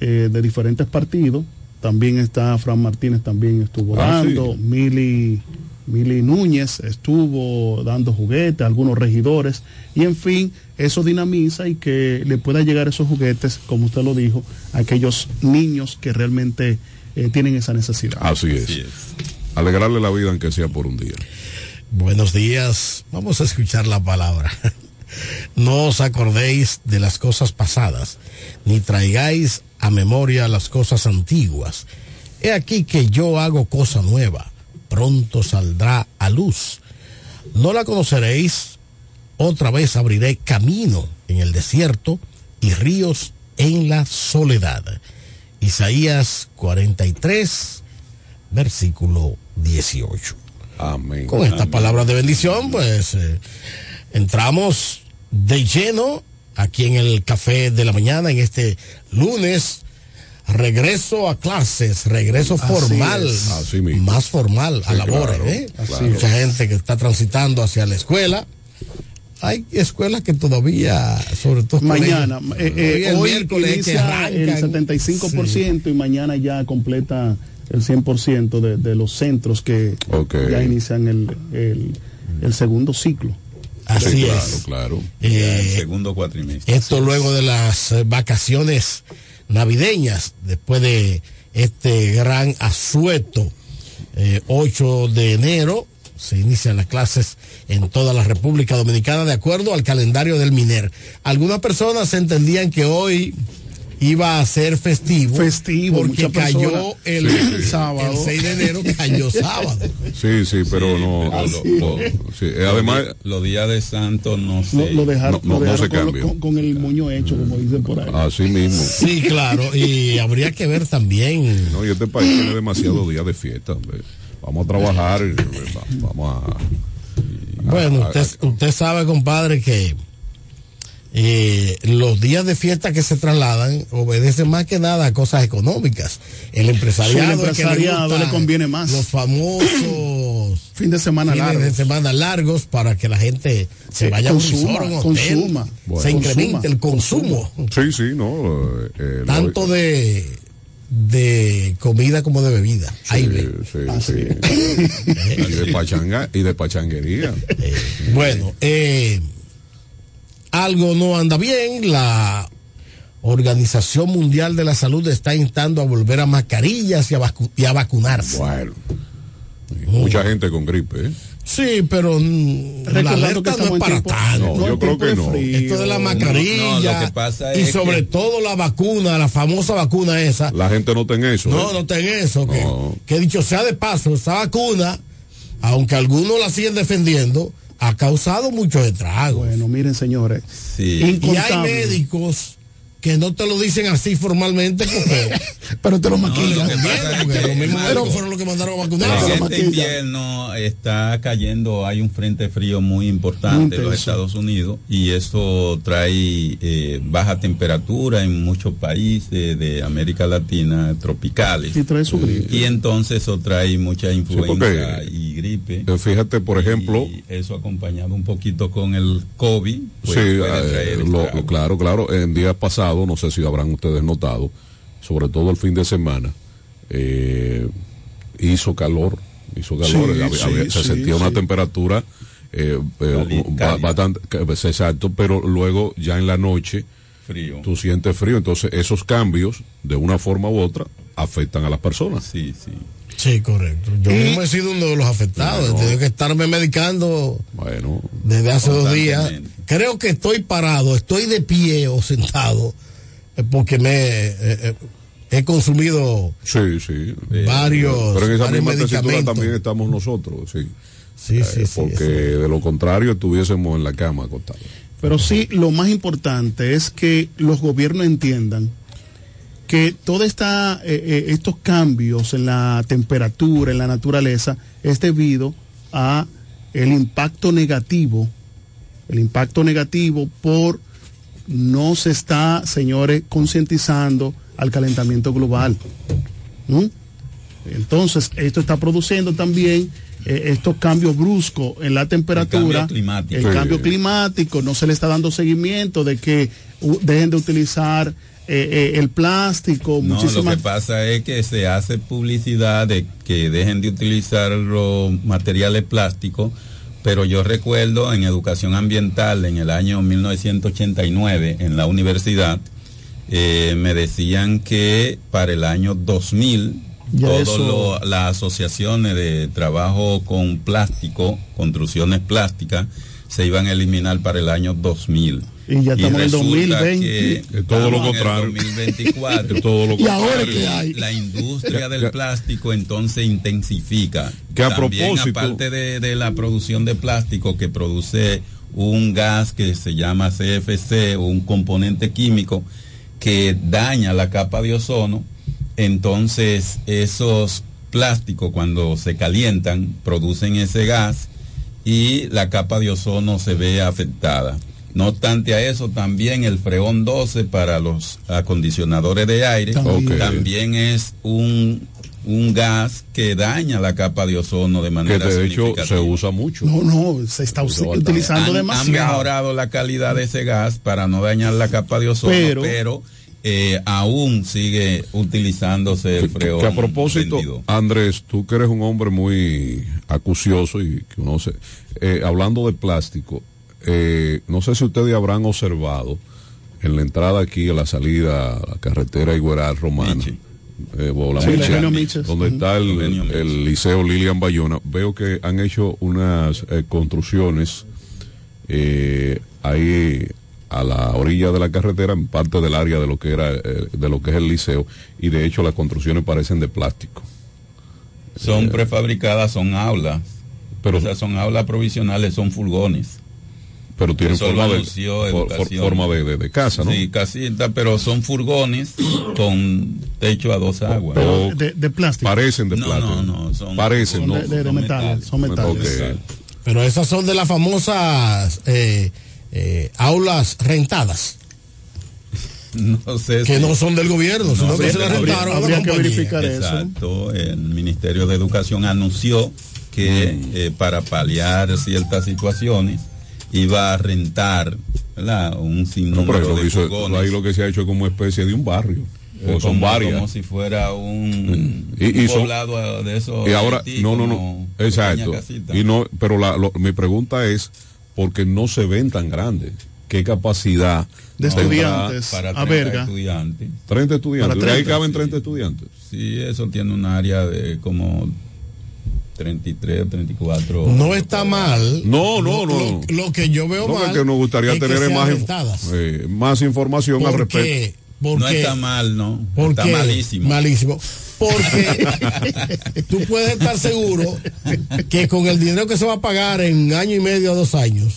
Speaker 13: eh, de diferentes partidos, también está Fran Martínez, también estuvo
Speaker 35: Ah,
Speaker 13: dando,
Speaker 35: sí.
Speaker 13: Mili, Mili Núñez estuvo dando juguetes, algunos regidores, y en fin, eso dinamiza y que le pueda llegar esos juguetes, como usted lo dijo, a aquellos niños que realmente eh, tienen esa necesidad.
Speaker 35: Así es. Alegrarle la vida aunque sea por un día.
Speaker 37: Buenos días. Vamos a escuchar la palabra. No os acordéis de las cosas pasadas, ni traigáis a memoria las cosas antiguas. He aquí que yo hago cosa nueva, pronto saldrá a luz. No la conoceréis, otra vez abriré camino en el desierto y ríos en la soledad. Isaías 43, versículo 18.
Speaker 35: Amén.
Speaker 37: Con estas palabras de bendición, pues eh, entramos de lleno aquí en el café de la mañana, en este lunes. Regreso a clases, regreso
Speaker 35: Así
Speaker 37: formal,
Speaker 35: es. Así mismo.
Speaker 37: más formal a labores.
Speaker 35: claro,
Speaker 37: ¿eh?
Speaker 35: claro.
Speaker 37: Mucha gente que está transitando hacia la escuela. Hay escuelas que todavía, sobre todo
Speaker 13: Mañana, eh, eh,
Speaker 37: hoy el
Speaker 13: hoy
Speaker 37: miércoles que
Speaker 13: el
Speaker 37: arrancan.
Speaker 13: 75% y mañana ya completa el 100% de, de los centros que ya inician el, el, el segundo ciclo.
Speaker 37: Así
Speaker 36: Sí,
Speaker 37: es.
Speaker 36: claro,
Speaker 37: Eh,
Speaker 36: el segundo cuatrimestre.
Speaker 37: Esto luego de las eh, vacaciones navideñas, después de este gran asueto, eh, 8 de enero, se inician las clases en toda la República Dominicana de acuerdo al calendario del MINER. Algunas personas entendían que hoy iba a ser festivo.
Speaker 13: Festivo,
Speaker 37: porque cayó el,
Speaker 35: Sí, sí.
Speaker 37: el sábado. El 6 de enero cayó sábado.
Speaker 35: Sí, sí, pero no.
Speaker 36: pero
Speaker 35: lo-
Speaker 36: lo-
Speaker 35: lo- sí, eh, además,
Speaker 36: los días de santo no sé.
Speaker 13: Lo, lo dejaron,
Speaker 35: No, no, no se
Speaker 13: con,
Speaker 35: cambia.
Speaker 13: con- con el moño hecho, como dicen por ahí.
Speaker 35: así mismo.
Speaker 37: Sí, claro. Y habría que ver también.
Speaker 35: No, y este país tiene demasiados días de fiesta. hombre. Vamos a trabajar, y, va- vamos a.
Speaker 37: Bueno,
Speaker 35: a-
Speaker 37: usted, usted sabe, compadre, que eh, los días de fiesta que se trasladan obedecen más que nada a cosas económicas. El empresariado,
Speaker 13: Sí, el
Speaker 37: es que
Speaker 13: empresariado
Speaker 37: gusta
Speaker 13: le conviene más.
Speaker 37: Los famosos
Speaker 13: Fin de semana
Speaker 37: fines
Speaker 13: largo.
Speaker 37: de semana largos para que la gente se vaya
Speaker 13: consuma,
Speaker 37: a un resort, a un hotel,
Speaker 13: consuma.
Speaker 35: Bueno.
Speaker 37: se incremente
Speaker 13: Consuma,
Speaker 37: el consumo,
Speaker 35: Sí, sí, no. eh, eh, lo-
Speaker 37: tanto de de comida como de bebida. Ahí ve.
Speaker 35: Sí, sí, sí. y de pachanga y de pachanguería.
Speaker 37: Bueno, eh, algo no anda bien. La Organización Mundial de la Salud está instando a volver a mascarillas y a, vacu- y a vacunarse.
Speaker 35: Bueno, mucha gente con gripe, ¿eh?
Speaker 37: Sí, pero la alerta
Speaker 13: que
Speaker 37: no es para
Speaker 13: tiempo-
Speaker 37: tanto.
Speaker 35: No, yo creo que no.
Speaker 37: Esto de la mascarilla
Speaker 36: No, no, lo que pasa
Speaker 37: y
Speaker 36: es
Speaker 37: sobre
Speaker 36: que-
Speaker 37: todo la vacuna, la famosa vacuna esa.
Speaker 35: La gente no ten eso.
Speaker 37: No,
Speaker 35: ¿eh?
Speaker 37: no ten eso. Que,
Speaker 35: No.
Speaker 37: que dicho sea de paso, esa vacuna, aunque algunos la siguen defendiendo, ha causado muchos estragos.
Speaker 13: Bueno, miren, señores.
Speaker 36: Sí.
Speaker 37: Y hay médicos que no te lo dicen así formalmente porque
Speaker 13: Pero te lo
Speaker 36: No,
Speaker 13: maquillan.
Speaker 36: lo pasa
Speaker 37: porque
Speaker 36: algo-
Speaker 37: fueron los que mandaron a vacunar.
Speaker 36: En este invierno está cayendo, hay un frente frío muy importante
Speaker 13: Muy
Speaker 36: en los. Estados Unidos y eso trae eh, baja temperatura en muchos países de América Latina tropicales.
Speaker 13: Y trae su gripe.
Speaker 36: Y entonces eso trae mucha influenza y gripe.
Speaker 35: Eh, Fíjate, por ejemplo,
Speaker 36: Y eso acompañado un poquito con el COVID. pues,
Speaker 35: sí,
Speaker 36: puede
Speaker 35: eh, lo- claro, claro. En días pasados, no sé si habrán ustedes notado, sobre todo el fin de semana, eh, hizo calor, hizo calor,
Speaker 13: Sí,
Speaker 35: había-
Speaker 13: sí,
Speaker 35: había- se
Speaker 13: sí,
Speaker 35: sentía una temperatura eh, eh, bastante, pues, exacto, pero luego ya en la noche
Speaker 36: Frío.
Speaker 35: tú sientes frío, entonces esos cambios, de una forma u otra, afectan a las personas.
Speaker 36: Sí, sí.
Speaker 37: Sí, correcto. Yo mismo he sido uno de los afectados.
Speaker 35: Bueno.
Speaker 37: He tenido que estarme medicando
Speaker 35: Bueno,
Speaker 37: desde hace dos días. Creo que estoy parado, estoy de pie o sentado, porque me eh, eh, he consumido
Speaker 35: sí, sí.
Speaker 37: varios,
Speaker 35: Pero en esa
Speaker 37: varios
Speaker 35: misma tesitura
Speaker 37: medicamentos.
Speaker 35: también estamos nosotros, sí.
Speaker 37: Sí, sí,
Speaker 35: Eh,
Speaker 37: sí,
Speaker 35: porque
Speaker 37: sí.
Speaker 35: de lo contrario estuviésemos en la cama acostados.
Speaker 13: Pero sí, lo más importante es que los gobiernos entiendan que todos estos cambios en la temperatura, en la naturaleza, es debido a el impacto negativo, el impacto negativo por no se está, señores, concientizando al calentamiento global. ¿Mm? Entonces, esto está produciendo también eh, estos cambios bruscos en la temperatura,
Speaker 36: cambio climático.
Speaker 13: el
Speaker 35: Sí.
Speaker 13: cambio climático, no se le está dando seguimiento de que dejen de utilizar eh, eh, el plástico,
Speaker 36: No, lo que pasa es que se hace publicidad de que dejen de utilizar los materiales plásticos, pero yo recuerdo en educación ambiental en el año 1989 en la universidad, eh, me decían que para el año 2000
Speaker 13: Ya
Speaker 36: todas las asociaciones de trabajo con plástico, construcciones plásticas, se iban a eliminar para el año 2000.
Speaker 13: Y ya estamos en el
Speaker 36: resulta
Speaker 13: 2020.
Speaker 36: que
Speaker 35: Es todo lo
Speaker 36: estamos en el
Speaker 35: contrario.
Speaker 36: 2024.
Speaker 35: Es todo lo
Speaker 13: Y ahora
Speaker 35: contrario.
Speaker 13: que hay.
Speaker 36: La industria del plástico entonces intensifica.
Speaker 35: Que a
Speaker 36: También,
Speaker 35: propósito-
Speaker 36: aparte de, de la producción de plástico que produce un gas que se llama CFC, un componente químico que daña la capa de ozono, entonces esos plásticos cuando se calientan producen ese gas y la capa de ozono se ve afectada. No obstante a eso, también el freón 12 para los acondicionadores de aire
Speaker 13: También.
Speaker 36: es un, un gas que daña la capa de ozono de
Speaker 35: Que
Speaker 36: manera
Speaker 35: de hecho se usa mucho.
Speaker 13: No, no, se está utilizando
Speaker 36: han, han
Speaker 13: demasiado.
Speaker 36: mejorado la calidad de ese gas para no dañar la capa de ozono,
Speaker 13: Pero-
Speaker 36: pero, eh, aún sigue utilizándose el
Speaker 35: Que,
Speaker 36: freón.
Speaker 35: que a propósito,
Speaker 36: 22.
Speaker 35: Andrés, tú que eres un hombre muy acucioso y que uno se, eh, hablando de plástico, eh, no sé si ustedes habrán observado en la entrada aquí a la salida a la carretera Igueral Romana, eh,
Speaker 13: Sí,
Speaker 35: donde está el, liceo Lilian Bayona, veo que han hecho unas eh, construcciones eh, ahí a la orilla de la carretera, en parte del área de lo que era eh, de lo que es el liceo, y de hecho las construcciones parecen de plástico.
Speaker 36: Son prefabricadas, son aulas. Pero, o sea, son aulas provisionales, son furgones.
Speaker 35: Pero
Speaker 36: Eso lo
Speaker 35: forma, de, forma de, de- de casa, ¿no?
Speaker 36: Sí, casita, pero son furgones con techo a dos aguas.
Speaker 35: O-
Speaker 38: De, de plástico.
Speaker 35: parecen de
Speaker 36: No,
Speaker 35: plástico.
Speaker 36: no, no, son-
Speaker 35: parecen,
Speaker 38: Son
Speaker 35: ¿no?
Speaker 38: de, de- de metal. Son metales.
Speaker 37: Pero esas son de las famosas eh, eh, aulas rentadas,
Speaker 36: No sé
Speaker 37: que no son del gobierno, sino que se las
Speaker 36: habría-
Speaker 37: rentaron a una
Speaker 38: habría que verificar eso.
Speaker 36: Exacto, el Ministerio de Educación anunció que
Speaker 35: Mm.
Speaker 36: eh, para paliar ciertas situaciones iba a rentar ¿verdad? un
Speaker 35: No,
Speaker 36: sinnúmero
Speaker 35: pero lo
Speaker 36: de
Speaker 35: hizo-
Speaker 36: furgones.
Speaker 35: ahí lo que se ha hecho es como especie de un barrio.
Speaker 36: Eh,
Speaker 35: O son
Speaker 36: como-
Speaker 35: varias.
Speaker 36: Como si fuera un,
Speaker 35: Y- y
Speaker 36: un
Speaker 35: son-
Speaker 36: poblado eh, de esos.
Speaker 35: y ahora no no no exacto y no pero la, lo- mi pregunta es porque no se ven tan grandes qué capacidad
Speaker 38: De estudiantes.
Speaker 36: para
Speaker 38: a
Speaker 36: 30
Speaker 38: verga.
Speaker 36: estudiantes.
Speaker 35: 30 estudiantes
Speaker 38: Para
Speaker 35: de ahí
Speaker 38: 30,
Speaker 35: caben
Speaker 36: sí.
Speaker 35: 30 estudiantes
Speaker 36: Sí, eso tiene un área de como 33, 34.
Speaker 37: No está mal.
Speaker 35: no no
Speaker 37: Lo-
Speaker 35: no
Speaker 37: Lo, lo que yo veo
Speaker 35: no
Speaker 37: mal.
Speaker 35: que nos gustaría
Speaker 37: es
Speaker 35: tener más, eh, más información al
Speaker 37: ¿Por
Speaker 35: respecto
Speaker 37: qué? Porque,
Speaker 36: no está mal, ¿no?
Speaker 37: ¿por
Speaker 36: está
Speaker 37: qué?
Speaker 36: malísimo.
Speaker 37: Malísimo. Porque tú puedes estar seguro que con el dinero que se va a pagar en año y medio a dos años,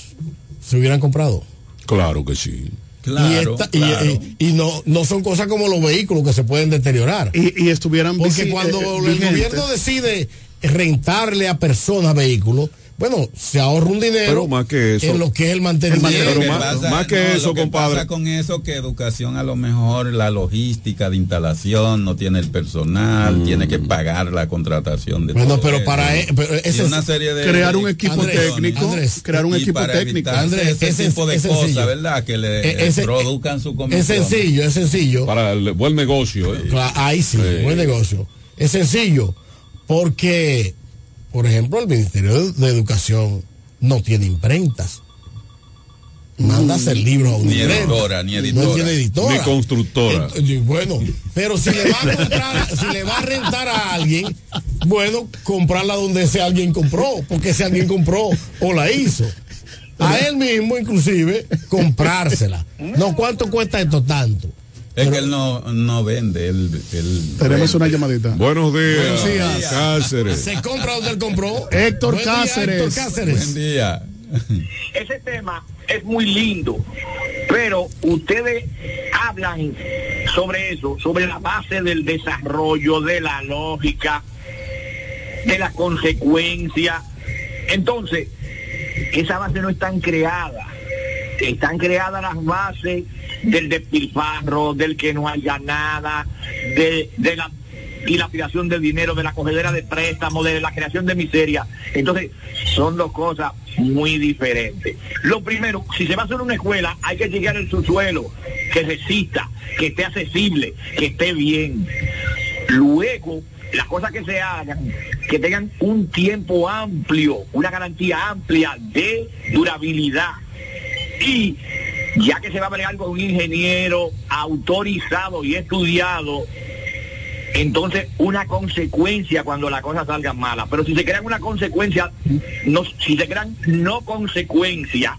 Speaker 37: se hubieran comprado.
Speaker 35: claro que sí
Speaker 36: Claro,
Speaker 37: y esta-
Speaker 36: claro.
Speaker 37: y, y no, no son cosas como los vehículos que se pueden deteriorar.
Speaker 38: Y, y estuvieran
Speaker 37: Porque cuando
Speaker 38: eh,
Speaker 37: el gobierno decide rentarle a personas vehículos, bueno, se ahorra un dinero
Speaker 35: Pero más que eso-
Speaker 37: en lo que es el mantenimiento.
Speaker 35: Pero más- que eso,
Speaker 36: lo que
Speaker 35: compadre.
Speaker 36: pasa con eso que educación a lo mejor la logística de instalación no tiene el personal,
Speaker 35: Mm.
Speaker 36: tiene que pagar la contratación de
Speaker 37: Bueno,
Speaker 36: todo
Speaker 37: pero
Speaker 36: eso.
Speaker 37: para e- pero
Speaker 36: Y
Speaker 37: ese es-
Speaker 36: una serie de
Speaker 38: crear un equipo
Speaker 37: Andrés,
Speaker 38: técnico,
Speaker 37: Andrés,
Speaker 38: crear un
Speaker 36: y
Speaker 38: equipo
Speaker 36: para
Speaker 38: técnico.
Speaker 37: Andrés,
Speaker 36: ese
Speaker 37: ese-
Speaker 36: tipo de
Speaker 37: es
Speaker 36: cosas,
Speaker 37: sencillo.
Speaker 36: ¿verdad? Que le
Speaker 37: Eh, ese-
Speaker 36: produzcan su comisión.
Speaker 37: Es sencillo, es sencillo.
Speaker 35: para el buen negocio ¿eh?
Speaker 37: Ahí sí,
Speaker 35: Sí.
Speaker 37: buen negocio. Es sencillo, porque, por ejemplo, el Ministerio de, Educación no tiene imprentas. Manda hacer libros a una
Speaker 36: Ni editora, ni
Speaker 37: No
Speaker 36: editora.
Speaker 37: tiene editora.
Speaker 35: ni constructora
Speaker 37: bueno, pero si le va a comprar, si le va a rentar a alguien, bueno, comprarla donde ese alguien compró, porque ese alguien compró o la hizo. A él mismo, inclusive, comprársela. No, ¿cuánto cuesta esto tanto?
Speaker 36: Es que él no, no vende, él, él
Speaker 38: Tenemos
Speaker 36: vende.
Speaker 38: una llamadita.
Speaker 35: buenos días,
Speaker 38: Buenos días.
Speaker 35: Cáceres
Speaker 37: Se compra donde él compró.
Speaker 38: Héctor
Speaker 37: Buen día,
Speaker 38: Cáceres.
Speaker 37: Héctor Cáceres.
Speaker 36: Buen día.
Speaker 39: ese tema es muy lindo, pero ustedes hablan sobre eso, sobre la base del desarrollo, de la lógica, de la consecuencia. Entonces, esa base no están creadas. Están creadas las bases del despilfarro, del que no haya nada, de, de la dilapidación del dinero, de la cogedera de préstamos, de la creación de miseria. Entonces, son dos cosas muy diferentes. Lo primero, si se va a hacer una escuela, hay que llegar al subsuelo, que resista, que esté accesible, que esté bien. Luego, las cosas que se hagan, que tengan un tiempo amplio, una garantía amplia de durabilidad. Y ya que se va a bregar con un ingeniero autorizado y estudiado, entonces una consecuencia cuando la cosa salga mala. Pero si se crean una consecuencia, no, si se crean no consecuencia,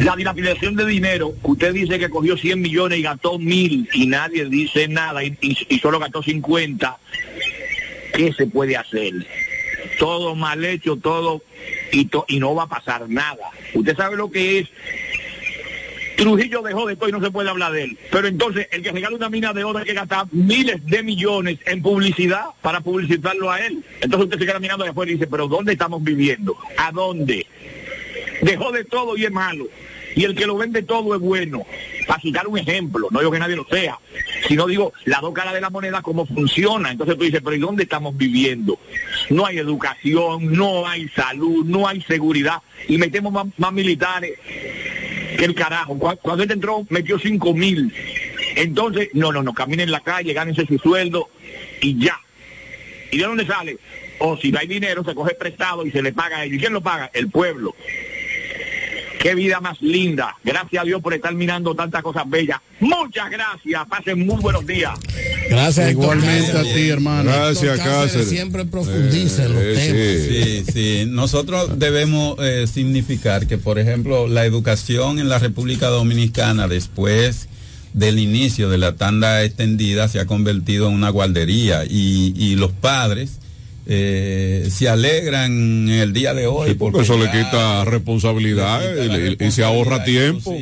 Speaker 39: la dilapidación de dinero, usted dice que cogió 100 millones y gastó mil y nadie dice nada y, solo gastó 50, ¿qué se puede hacer? Todo mal hecho, todo y, y no va a pasar nada. Usted sabe lo que es Trujillo dejó de todo y no se puede hablar de él. Pero entonces, el que regala una mina de oro hay que gastar miles de millones en publicidad para publicitarlo a él. Entonces usted se queda mirando de afuera y dice, pero ¿dónde estamos viviendo? ¿A dónde? Dejó de todo y es malo. Y el que lo vende todo es bueno. Para citar un ejemplo, no digo que nadie lo sea, sino digo la dos caras de la moneda, cómo funciona. Entonces tú dices, pero ¿y dónde estamos viviendo? No hay educación, no hay salud, no hay seguridad. Y metemos más, más militares el carajo. Cu- Cuando él entró, metió cinco mil. Entonces, no, no, no, caminen en la calle, gánense su sueldo y ya. ¿Y de dónde sale? O si no hay dinero, se coge prestado y se le paga a ellos. ¿Y quién lo paga? El pueblo. Qué vida más linda. Gracias a Dios por estar mirando tantas cosas bellas. Muchas gracias. Pasen muy buenos días.
Speaker 37: Gracias,
Speaker 38: Igualmente a ti, hermano.
Speaker 35: Gracias, Cáceres.
Speaker 37: Siempre profundiza en los
Speaker 35: Eh,
Speaker 37: temas.
Speaker 36: Sí, sí. Nosotros debemos eh, significar que, por ejemplo, la educación en la República Dominicana después del inicio de la tanda extendida se ha convertido en una guardería y, y los padres eh, se alegran el día de hoy
Speaker 35: Sí, porque eso le quita responsabilidad
Speaker 36: le quita la
Speaker 35: y, se ahorra tiempo.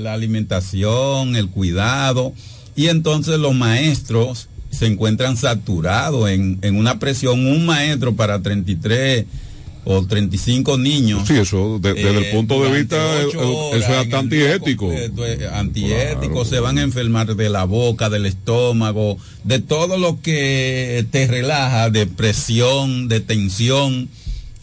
Speaker 36: la alimentación, el cuidado, y entonces los maestros se encuentran saturados en, en una presión, un maestro para 33 o 35 niños.
Speaker 35: Sí, eso de- desde el
Speaker 36: eh,
Speaker 35: punto de vista, eh,
Speaker 36: horas
Speaker 35: eso es hasta antiético.
Speaker 36: eh, antiético, se van a enfermar de la boca, del estómago, de todo lo que te relaja, de presión, de tensión.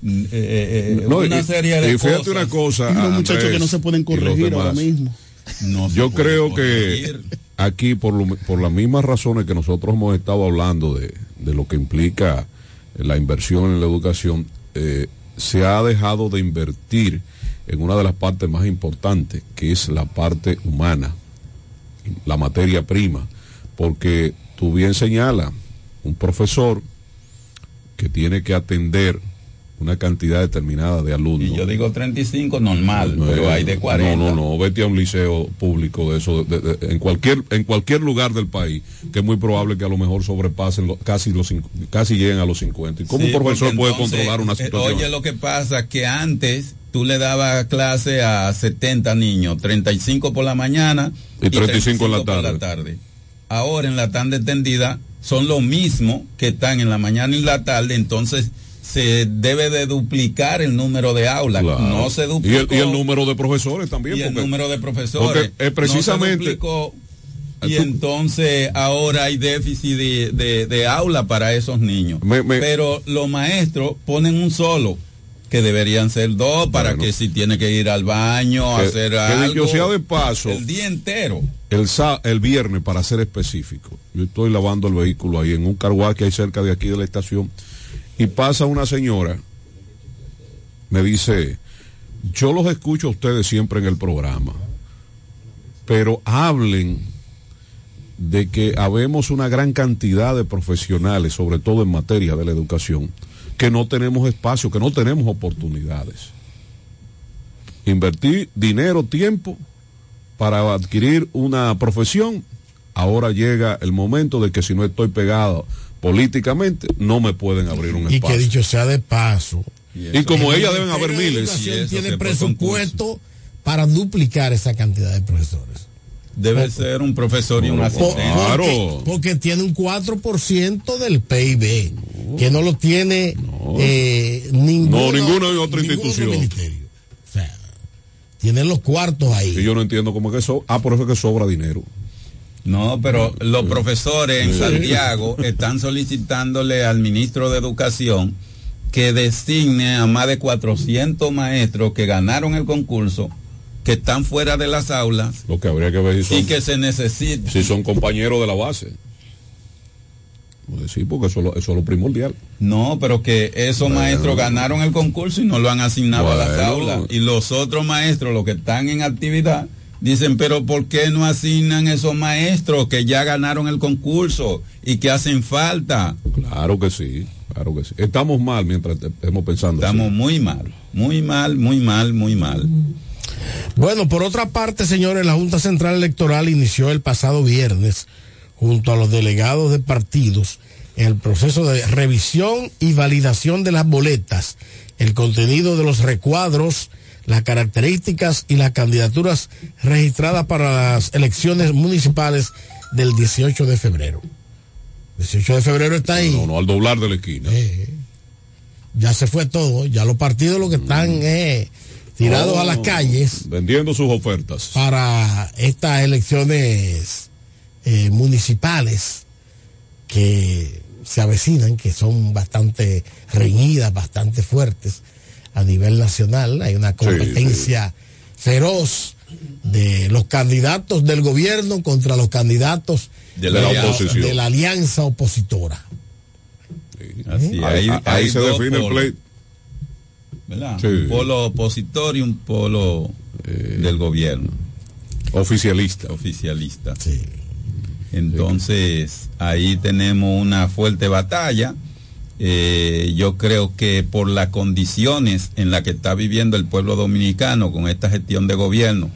Speaker 36: mm, eh,
Speaker 35: No,
Speaker 36: una
Speaker 35: y-
Speaker 36: serie de
Speaker 35: y fíjate
Speaker 36: cosas.
Speaker 35: una cosa,
Speaker 38: Hay unos muchachos
Speaker 35: Andrés
Speaker 38: que no se pueden corregir ahora
Speaker 35: demás.
Speaker 38: mismo.
Speaker 36: No se
Speaker 35: Yo creo
Speaker 36: corregir.
Speaker 35: que aquí, por, lo- por las mismas razones que nosotros hemos estado hablando de, de lo que implica la inversión en la educación, eh, se ha dejado de invertir en una de las partes más importantes, que es la parte humana, la materia prima, porque tú bien señalas, un profesor que tiene que atender una cantidad determinada de alumnos.
Speaker 36: Y yo digo 35 normal,
Speaker 35: No,
Speaker 36: pero hay de 40.
Speaker 35: No, no, no, vete a un liceo público de eso, de- de- en cualquier en cualquier lugar del país, que es muy probable que a lo mejor sobrepasen lo- casi los casi lleguen a los 50. ¿Y cómo
Speaker 36: Sí,
Speaker 35: un profesor puede controlar una
Speaker 36: eh,
Speaker 35: situación?
Speaker 36: Oye, lo que pasa que antes tú le dabas clase a 70 niños, 35 por la mañana
Speaker 35: Y 35 en la
Speaker 36: por
Speaker 35: tarde.
Speaker 36: tarde. Ahora en la tanda extendida son lo mismo que están en la mañana y la tarde, entonces se debe de duplicar el número de aulas.
Speaker 35: Claro.
Speaker 36: No se
Speaker 35: y,
Speaker 36: duplicó.
Speaker 35: el, y el número de profesores también.
Speaker 36: y el número de profesores.
Speaker 35: porque, eh, precisamente-
Speaker 36: No se duplicó, y entonces ahora hay déficit de, de- de aula para esos niños.
Speaker 35: Me- me-
Speaker 36: Pero los maestros ponen un solo, que deberían ser dos, para
Speaker 35: Bueno.
Speaker 36: que si tiene que ir al baño,
Speaker 35: Que-
Speaker 36: hacer
Speaker 35: que
Speaker 36: algo.
Speaker 35: sea de paso,
Speaker 36: el día entero.
Speaker 35: el, el viernes, para ser específico, yo estoy lavando el vehículo ahí en un carguá que hay cerca de aquí de la estación y pasa una señora, me dice, yo los escucho a ustedes siempre en el programa, pero hablen de que habemos una gran cantidad de profesionales, sobre todo en materia de la educación, que no tenemos espacio, que no tenemos oportunidades. Invertir dinero, tiempo para adquirir una profesión, ahora llega el momento de que si no estoy pegado políticamente, no me pueden abrir un
Speaker 37: Y que
Speaker 35: espacio.
Speaker 37: dicho sea de paso.
Speaker 35: Y como
Speaker 37: el
Speaker 35: ella deben haber miles.
Speaker 36: Y eso
Speaker 37: tiene
Speaker 36: por
Speaker 37: presupuesto para duplicar esa cantidad de profesores.
Speaker 36: Debe ser un profesor y un asistente.
Speaker 35: Claro.
Speaker 37: Porque, porque tiene un 4% del PIB, que no lo tiene eh, ninguno,
Speaker 35: No, ninguna otra
Speaker 37: ningún
Speaker 35: institución.
Speaker 37: ministerio. O sea, tienen los cuartos ahí.
Speaker 35: Y yo no entiendo cómo es que eso. Ah, por eso es que sobra dinero.
Speaker 36: No, pero los profesores en Santiago están solicitándole al ministro de Educación que designe a más de 400 maestros que ganaron el concurso, que están fuera de las aulas
Speaker 35: Lo que habría que ver si
Speaker 36: y que se necesita.
Speaker 35: si son compañeros de la base. Pues sí, porque eso, es lo- eso es lo primordial.
Speaker 36: No, pero que esos
Speaker 35: Bueno.
Speaker 36: maestros ganaron el concurso y no lo han asignado a las aulas. Y los otros maestros, los que están en actividad, dicen, pero ¿por qué no asignan esos maestros que ya ganaron el concurso y que hacen falta?
Speaker 35: Claro que sí, claro que sí. Estamos mal mientras te- estemos pensando. así.
Speaker 36: Estamos muy mal, muy mal, muy mal, muy mal.
Speaker 37: Bueno, por otra parte, señores, la Junta Central Electoral inició el pasado viernes, junto a los delegados de partidos, el proceso de revisión y validación de las boletas, el contenido de los recuadros, las características y las candidaturas registradas para las elecciones municipales del 18 de febrero. 18 de febrero está ahí.
Speaker 35: No, no, al doblar de la esquina.
Speaker 37: Eh, ya se fue todo, ya los partidos lo que están eh, tirados
Speaker 35: No,
Speaker 37: a las calles
Speaker 35: Vendiendo sus ofertas.
Speaker 37: para estas elecciones eh, municipales que se avecinan, que son bastante reñidas, bastante fuertes a nivel nacional. Hay una competencia feroz de los candidatos del gobierno contra los candidatos
Speaker 36: De la oposición.
Speaker 37: de la alianza opositora.
Speaker 36: Así,
Speaker 35: Ahí- ahí se define el pleito.
Speaker 36: ¿verdad?
Speaker 35: Sí.
Speaker 36: Un polo opositor y un polo del gobierno.
Speaker 35: Oficialista.
Speaker 36: Oficialista.
Speaker 37: Sí.
Speaker 36: Entonces, ahí tenemos una fuerte batalla. Eh, yo creo que por las condiciones en las que está viviendo el pueblo dominicano con esta gestión de gobierno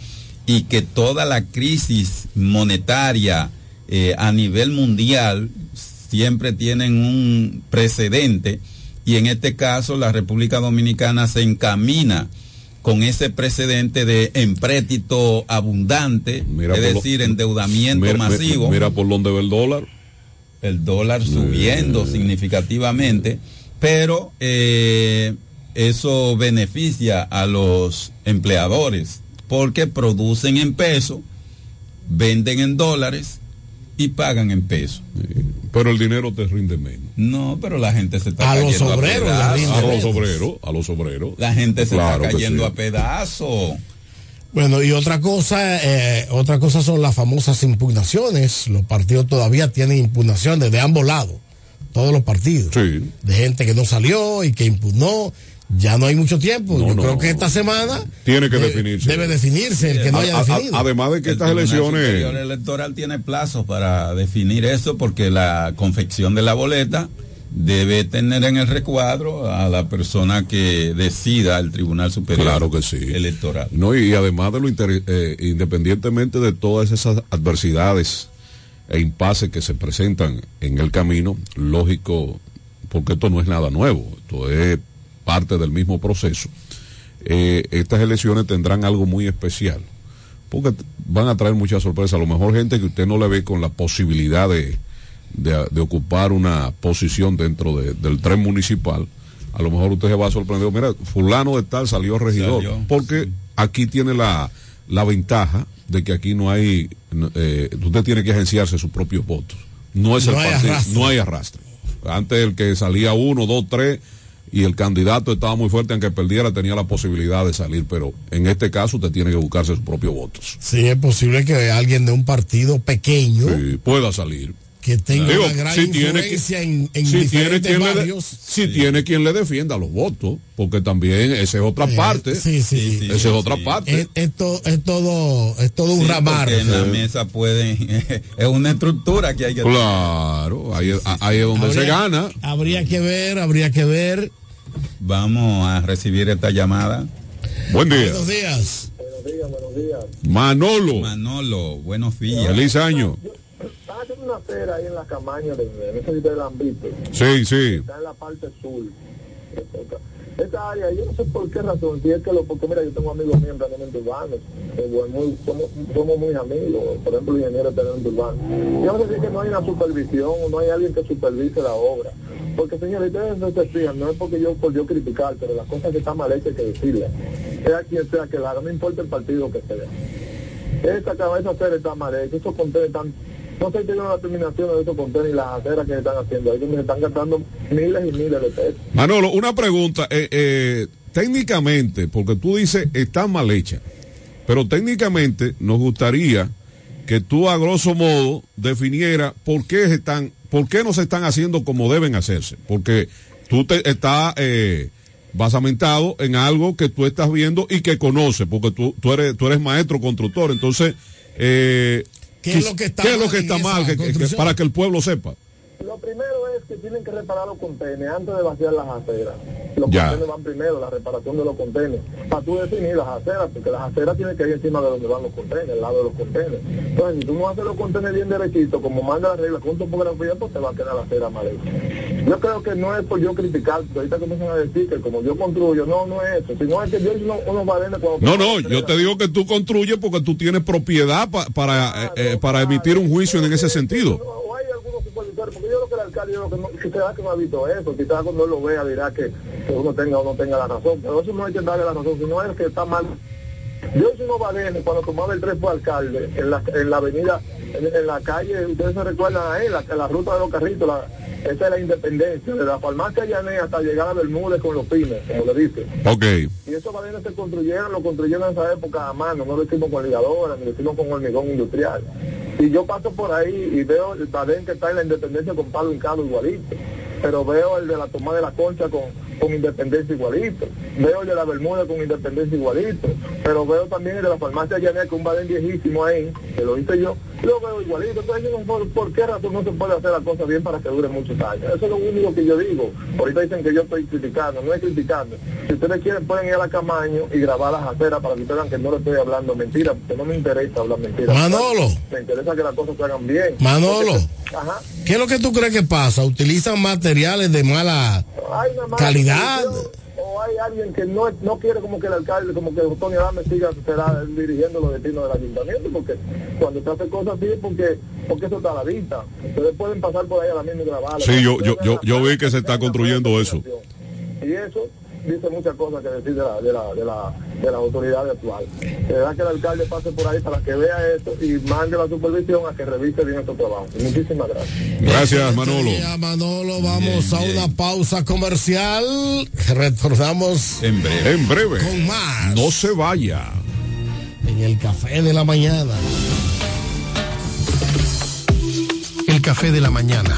Speaker 36: y que toda la crisis monetaria eh, a nivel mundial siempre tienen un precedente y en este caso la República Dominicana se encamina con ese precedente de empréstito abundante,
Speaker 35: Mira
Speaker 36: es
Speaker 35: lo-
Speaker 36: decir, endeudamiento
Speaker 35: Mira-
Speaker 36: masivo
Speaker 35: Mira por dónde ve el dólar.
Speaker 36: El dólar subiendo significativamente, pero eh, eso beneficia a los empleadores porque producen en pesos, venden en dólares y pagan en pesos.
Speaker 35: Pero el dinero te rinde menos.
Speaker 36: No, pero la gente se está
Speaker 35: A los
Speaker 36: cayendo
Speaker 35: obreros
Speaker 36: pedazos.
Speaker 35: rinde A los obreros, a los obreros.
Speaker 36: La gente se
Speaker 35: Claro
Speaker 36: está cayendo
Speaker 35: sí.
Speaker 36: a pedazos.
Speaker 37: Bueno, y otra cosa, eh, otra cosa son las famosas impugnaciones. Los partidos todavía tienen impugnaciones de ambos lados, todos los partidos. De gente que no salió y que impugnó. Ya no hay mucho tiempo. Yo
Speaker 35: no.
Speaker 37: creo que esta semana
Speaker 35: Tiene que
Speaker 37: debe-
Speaker 35: definirse.
Speaker 37: Debe definirse el que no haya
Speaker 35: a-
Speaker 37: definido.
Speaker 35: además de que
Speaker 36: El
Speaker 35: estas elecciones.
Speaker 36: Electoral tiene plazos para definir eso porque la confección de la boleta debe tener en el recuadro a la persona que decida el Tribunal Superior
Speaker 35: Claro que sí.
Speaker 36: Electoral.
Speaker 35: No, y, además de lo inter- eh, independientemente de todas esas adversidades e impases que se presentan en el camino, lógico, porque esto no es nada nuevo, esto es parte del mismo proceso. eh, estas elecciones tendrán algo muy especial, porque van a traer muchas sorpresas. A lo mejor gente que usted no le ve con la posibilidad de, de- de ocupar una posición dentro de- del tren municipal, a lo mejor usted se va a sorprender, mira, fulano de tal salió regidor,
Speaker 36: Salió,
Speaker 35: porque aquí tiene la, la ventaja de que aquí no hay, eh, usted tiene que agenciarse sus propios votos. No es el
Speaker 37: hay
Speaker 35: partido,
Speaker 37: arrastre.
Speaker 35: no hay arrastre. Antes el que salía uno, dos, tres, y el candidato estaba muy fuerte, aunque perdiera, tenía la posibilidad de salir, pero en este caso usted tiene que buscarse sus propios votos.
Speaker 37: Sí, es posible que alguien de un partido pequeño
Speaker 35: Sí, pueda salir.
Speaker 37: Que tenga
Speaker 35: Digo,
Speaker 37: una gran
Speaker 35: si tiene
Speaker 37: influencia en, en
Speaker 35: si tiene
Speaker 37: diferentes
Speaker 35: quien le si tiene quien le defienda los votos, porque también esa es otra
Speaker 37: Eh,
Speaker 35: parte.
Speaker 37: sí, sí.
Speaker 35: esa es otra parte.
Speaker 37: Es, es to- es todo, es todo un ramar.
Speaker 36: en la mesa pueden, es una estructura que hay que
Speaker 35: Claro, ahí, es- ahí es donde se gana.
Speaker 37: Habría que ver, habría que ver.
Speaker 36: Vamos a recibir esta llamada.
Speaker 35: Buen día.
Speaker 37: Buenos días.
Speaker 35: Manolo.
Speaker 36: Manolo, buenos días.
Speaker 35: Feliz año.
Speaker 40: Están haciendo una acera ahí en la camaña de, en ese del Ambito.
Speaker 35: Sí, sí.
Speaker 40: Está en la parte sur. Esta área, yo no sé por qué razón, si es que lo, porque mira, yo tengo amigos míos en planeamiento urbano, eh, muy- somos, somos muy amigos, por ejemplo, ingeniero de planeamiento urbano. Yo no sé si es que no hay una supervisión, no hay alguien que supervise la obra. Porque señores, ustedes no se fijan, no es porque yo por yo criticar, pero las cosas que están mal hechas hay que decirlas. Sea quien sea que la haga, no importa el partido que sea. Esta cabeza hacer está mal hecha, esos contenedores están, no sé si tienen la terminación de esos contenedores y las aceras que están haciendo, donde se están gastando miles y miles de pesos.
Speaker 35: Manolo, una pregunta. eh, eh, técnicamente, porque tú dices está mal hecha, pero técnicamente nos gustaría que tú a grosso modo definiera por qué están, por qué no se están haciendo como deben hacerse, porque tú te estás eh, basamentado en algo que tú estás viendo y que conoces, porque tú, tú eres tú eres maestro constructor, entonces eh,
Speaker 37: ¿Qué es lo que está
Speaker 35: ¿qué es lo
Speaker 37: mal
Speaker 35: que
Speaker 37: en
Speaker 35: está
Speaker 37: esa
Speaker 35: mal? Que- que- que-
Speaker 37: construcción?
Speaker 35: para que el pueblo sepa.
Speaker 40: Lo primero es que tienen que reparar los contenedores antes de vaciar las aceras. Los
Speaker 35: Ya.
Speaker 40: contenedores van primero, la reparación de los contenedores. Para tú definir las aceras, porque las aceras tienen que ir encima de donde van los contenedores, al lado de los contenedores. Entonces, si tú no haces los contenedores bien derechitos, como manda la regla con topografía, pues te va a quedar la acera mal. Yo creo que no es por yo criticar, porque ahorita comienzan a decir que como yo construyo, no, no es eso, sino es que yo unos balenes cuando...
Speaker 35: No, no, yo te digo que tú construyes porque tú tienes propiedad pa- para, eh, eh, para emitir un juicio en ese sentido.
Speaker 40: Que el alcalde yo creo que no, quizás que no ha visto eso, quizás cuando él lo vea dirá que, uno tenga o no tenga la razón, pero eso no hay que darle la razón, sino es que está mal. Yo unos balenes cuando tomaba el tren fue alcalde, en la, en la avenida, en, en la calle, ustedes se recuerdan ahí, la, la ruta de los carritos, la, esa es la independencia, de la farmacia Llanea hasta llegar a Bermúdez con los pines, como le dicen.
Speaker 35: Ok.
Speaker 40: Y esos balenes se construyeron, lo construyeron en esa época a mano, no lo hicimos con ligadora, ni lo hicimos con hormigón industrial. Y yo paso por ahí y veo el balén que está en la independencia con palo hincado igualito. Pero veo el de la toma de la concha con, con independencia igualito, veo el de la Bermuda con independencia igualito, pero veo también el de la farmacia Llané, que un badén viejísimo ahí, que lo hice yo, lo veo igualito, entonces por, por qué razón no se puede hacer la cosa bien para que dure muchos años, eso es lo único que yo digo, ahorita dicen que yo estoy criticando, no es criticando, si ustedes quieren pueden ir a la Camaño y grabar las aceras para que ustedes vean que no le estoy hablando mentira, porque no me interesa hablar mentira.
Speaker 37: Manolo.
Speaker 40: Me interesa que las cosas se hagan bien.
Speaker 37: Manolo.
Speaker 40: Porque- Ajá.
Speaker 37: ¿Qué es lo que tú crees que pasa? ¿Utilizan materiales de mala
Speaker 40: Hay una mala
Speaker 37: calidad?
Speaker 40: O hay alguien que no, no quiere como que el alcalde, como que Antonio Adame siga será dirigiendo los destinos del ayuntamiento, porque cuando se hace cosas así es porque, porque eso está a la vista. Ustedes pueden pasar por ahí a la misma y grabar.
Speaker 35: Sí, yo, yo, yo, yo vi que se está construyendo eso.
Speaker 40: Y eso dice muchas cosas que decir de la, de la, de la, de las autoridades actuales. Se da que el alcalde pase por ahí para que vea esto y mande la supervisión a que revise bien estos trabajos. Muchísimas gracias.
Speaker 35: Gracias, Manolo.
Speaker 37: Ya, Manolo, vamos a una pausa comercial. Retornamos
Speaker 36: en breve.
Speaker 35: En breve.
Speaker 37: Con más.
Speaker 35: No se vaya.
Speaker 37: En el café de la mañana.
Speaker 3: El café de la mañana.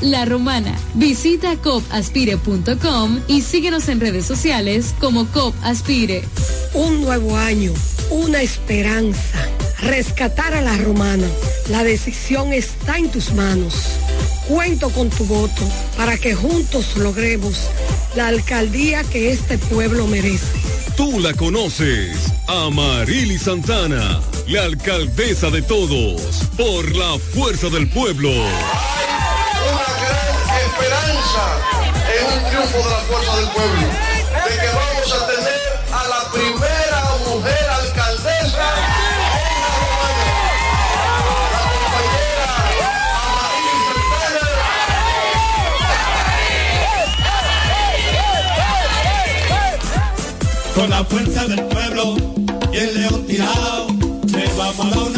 Speaker 18: La Romana. Visita copaspire.com y síguenos en redes sociales como COP Aspire.
Speaker 19: Un nuevo año, una esperanza. Rescatar a la romana. La decisión está en tus manos. Cuento con tu voto para que juntos logremos la alcaldía que este pueblo merece.
Speaker 11: Tú la conoces, Amarili Santana, la alcaldesa de todos, por la fuerza del pueblo.
Speaker 41: Una gran esperanza en un triunfo de la fuerza del pueblo, de que vamos a tener a la primera mujer alcaldesa en la Romana, la compañera. Amaril
Speaker 42: Con la fuerza del pueblo y el león tirado, le vamos a dar una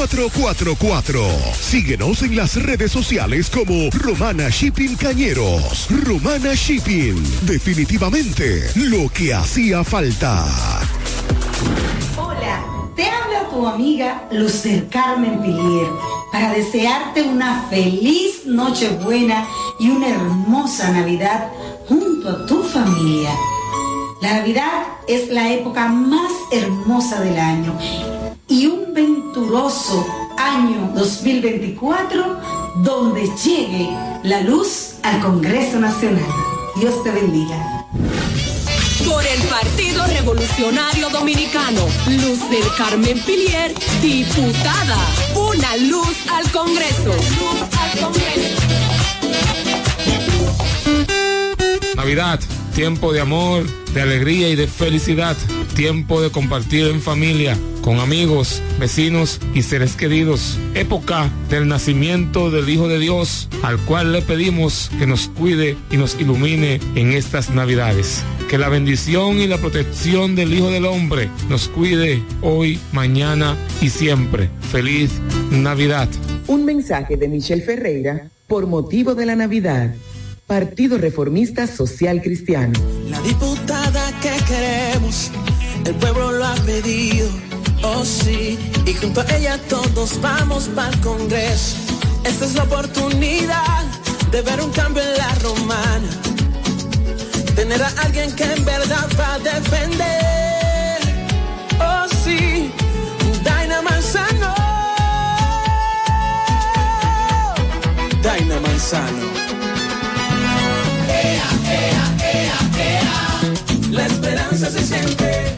Speaker 23: 849-454-4444. Síguenos en las redes sociales como Romana Shipping Cañeros. Romana Shipping. Definitivamente lo que hacía falta.
Speaker 32: Hola, te habla tu amiga Lucer Carmen Pilier para desearte una feliz Nochebuena y una hermosa Navidad junto a tu familia. La Navidad es la época más hermosa del año y un venturoso año 2024 donde llegue la luz al Congreso Nacional. Dios te bendiga.
Speaker 10: Por el Partido Revolucionario Dominicano, Luz del Carmen Pilier, diputada. Una luz al Congreso. Luz al Congreso.
Speaker 33: Navidad, tiempo de amor, de alegría y de felicidad. Tiempo de compartir en familia, con amigos, vecinos y seres queridos. Época del nacimiento del Hijo de Dios, al cual le pedimos que nos cuide y nos ilumine en estas Navidades. Que la bendición y la protección del Hijo del Hombre nos cuide hoy, mañana y siempre. Feliz Navidad.
Speaker 43: Un mensaje de Michelle Ferreira por motivo de la Navidad. Partido Reformista Social Cristiano.
Speaker 3: La diputada que queremos, el pueblo lo ha pedido, oh sí, y junto a ella todos vamos para el Congreso. Esta es la oportunidad de ver un cambio en la romana, tener a alguien que en verdad va a defender, oh sí, Daina Manzano, Daina Manzano. Se siente,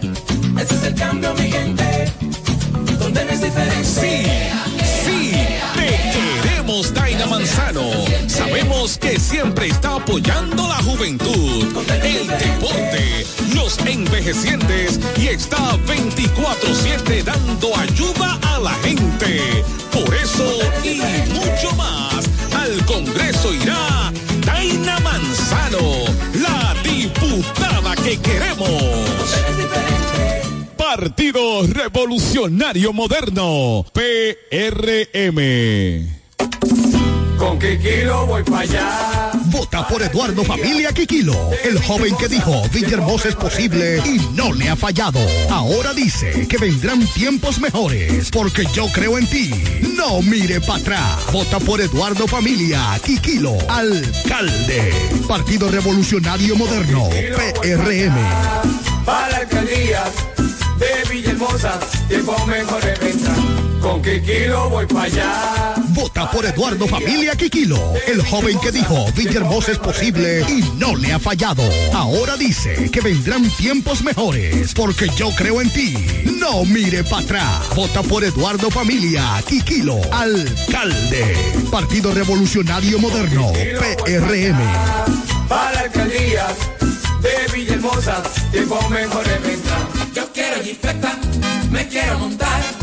Speaker 3: ese es el cambio, mi gente. Donde no es.
Speaker 2: Sí, sí, te queremos, Daina Manzano. Sabemos que siempre está apoyando la juventud, el deporte, los envejecientes y está 24-7 dando ayuda a la gente. Por eso y mucho más, al Congreso irá Daina Manzano, la diputada que queremos. Partido Revolucionario Moderno, PRM.
Speaker 3: Con Kikilo voy para allá.
Speaker 44: Vota por Eduardo Familia Quiquilo, el joven que dijo Villahermosa es posible y no le ha fallado. Ahora dice que vendrán tiempos mejores porque yo creo en ti. No mire para atrás. Vota por Eduardo Familia Quiquilo, alcalde. Partido Revolucionario Moderno, PRM.
Speaker 3: Para la alcaldía de Villahermosa, tiempo mejor vendrá. Con Kikilo voy para allá.
Speaker 44: Vota por Eduardo Familia Quiquilo, el joven que dijo Villahermosa es posible y no le ha fallado. Ahora dice que vendrán tiempos mejores porque yo creo en ti. No mire para atrás. Vota por Eduardo Familia Quiquilo, alcalde. Partido Revolucionario Moderno, PRM.
Speaker 3: Para la alcaldía de Villahermosa, tiempo mejor vendrá. Yo quiero jipeta, me quiero montar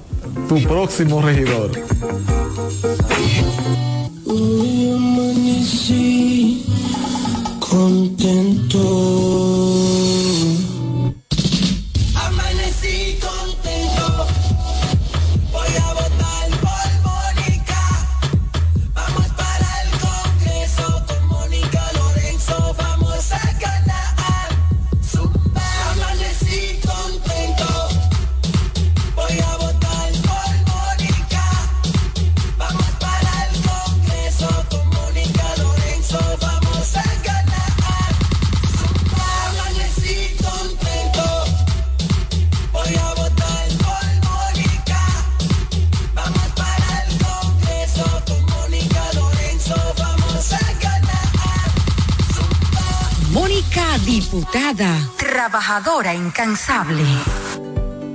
Speaker 12: tu próximo regidor.
Speaker 3: Hoy amanecí contento.
Speaker 32: Diputada, trabajadora incansable.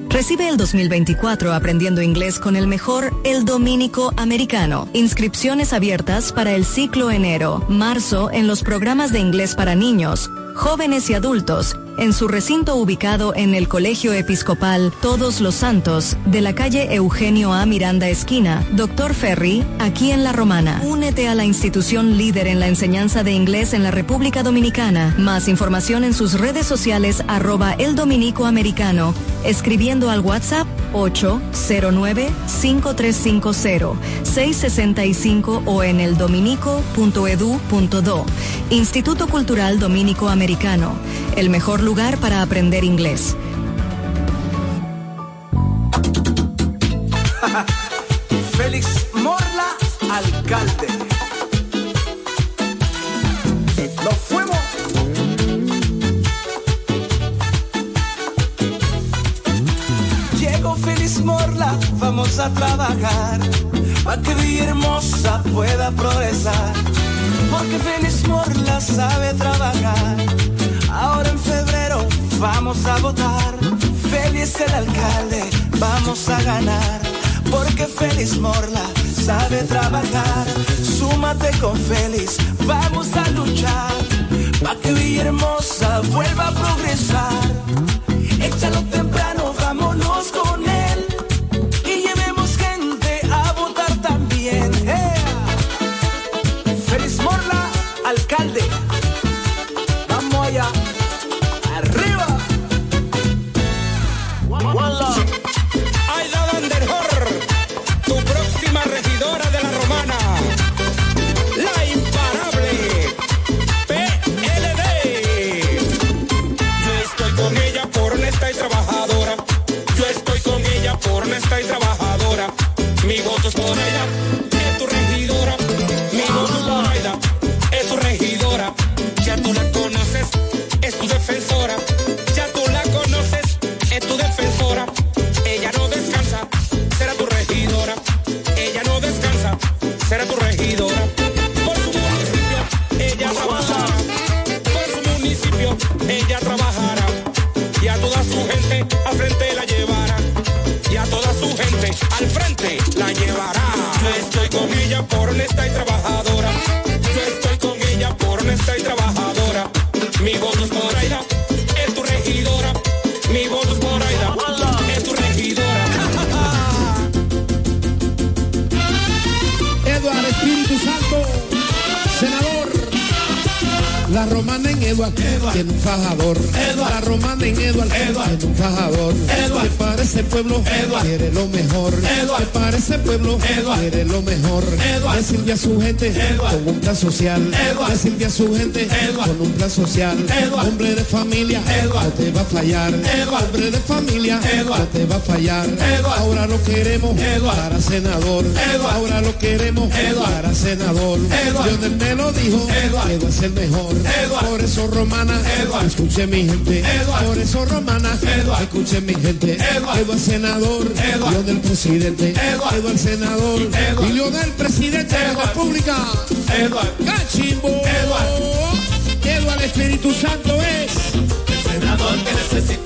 Speaker 29: Recibe el 2024 aprendiendo inglés con el mejor El Dominico Americano. Inscripciones abiertas para el ciclo enero, marzo en los programas de inglés para niños, jóvenes y adultos en su recinto ubicado en el Colegio Episcopal Todos los Santos de la calle Eugenio A. Miranda Esquina, Doctor Ferry, aquí en La Romana. Únete a la institución líder en la enseñanza de inglés en la República Dominicana. Más información en sus redes sociales arroba el dominico americano, escribiendo al WhatsApp 809-5350-665 o en el dominico.edu.do. Instituto Cultural Dominico Americano, el mejor lugar para aprender inglés.
Speaker 45: Félix Morla, alcalde. Lo fuimos. Llegó Félix Morla, vamos a trabajar. Para que Villahermosa pueda progresar. Porque Félix Morla sabe trabajar. Ahora en febrero vamos a votar. Félix el alcalde, vamos a ganar. Porque Félix Morla sabe trabajar. Súmate con Félix, vamos a luchar. Pa' que Villahermosa vuelva a progresar. Échalo temprano,
Speaker 42: pueblo quiere lo mejor. Que para ese pueblo quiere lo mejor. Decirle a su gente con un plan social. Decirle a su gente con un plan social. Hombre de familia, no te va a fallar. Hombre de familia, no te va a fallar. Ahora lo queremos para senador. Ahora lo queremos para senador. Lionel me lo dijo, Eduard es el mejor. Por eso romana, escuche mi gente. Por eso romana, escuche mi gente. Eduardo senador, Eduardo del presidente. Eduardo el senador, y del presidente de la República. Eduardo Cachimbo. Eduardo. Eduardo Espíritu Santo es
Speaker 18: necesita la Roma.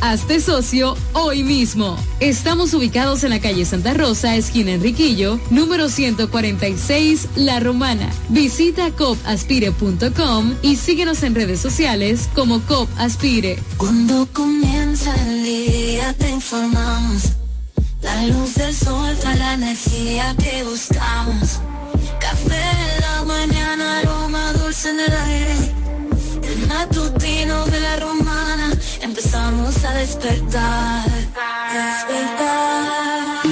Speaker 18: Hazte socio hoy mismo. Estamos ubicados en la calle Santa Rosa, esquina Enriquillo, número 146, La Romana. Visita copaspire.com y síguenos en redes sociales como Copaspire.
Speaker 46: Cuando comienza el día te informamos. La luz del sol trae la energía que buscamos. Café en la mañana, aroma dulce en el aire. El matutino de la romana, empezamos a despertar. Despertar.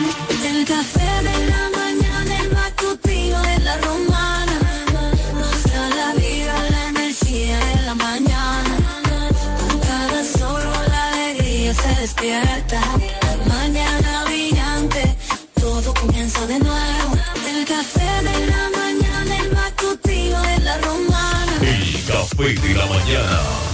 Speaker 46: El café de la mañana, el matutino de la romana. Nos da la vida, la energía de la mañana. Con cada solo la alegría se despierta. Mañana brillante, todo comienza de nuevo. El café de la mañana, el matutino de la romana.
Speaker 11: El café de la mañana.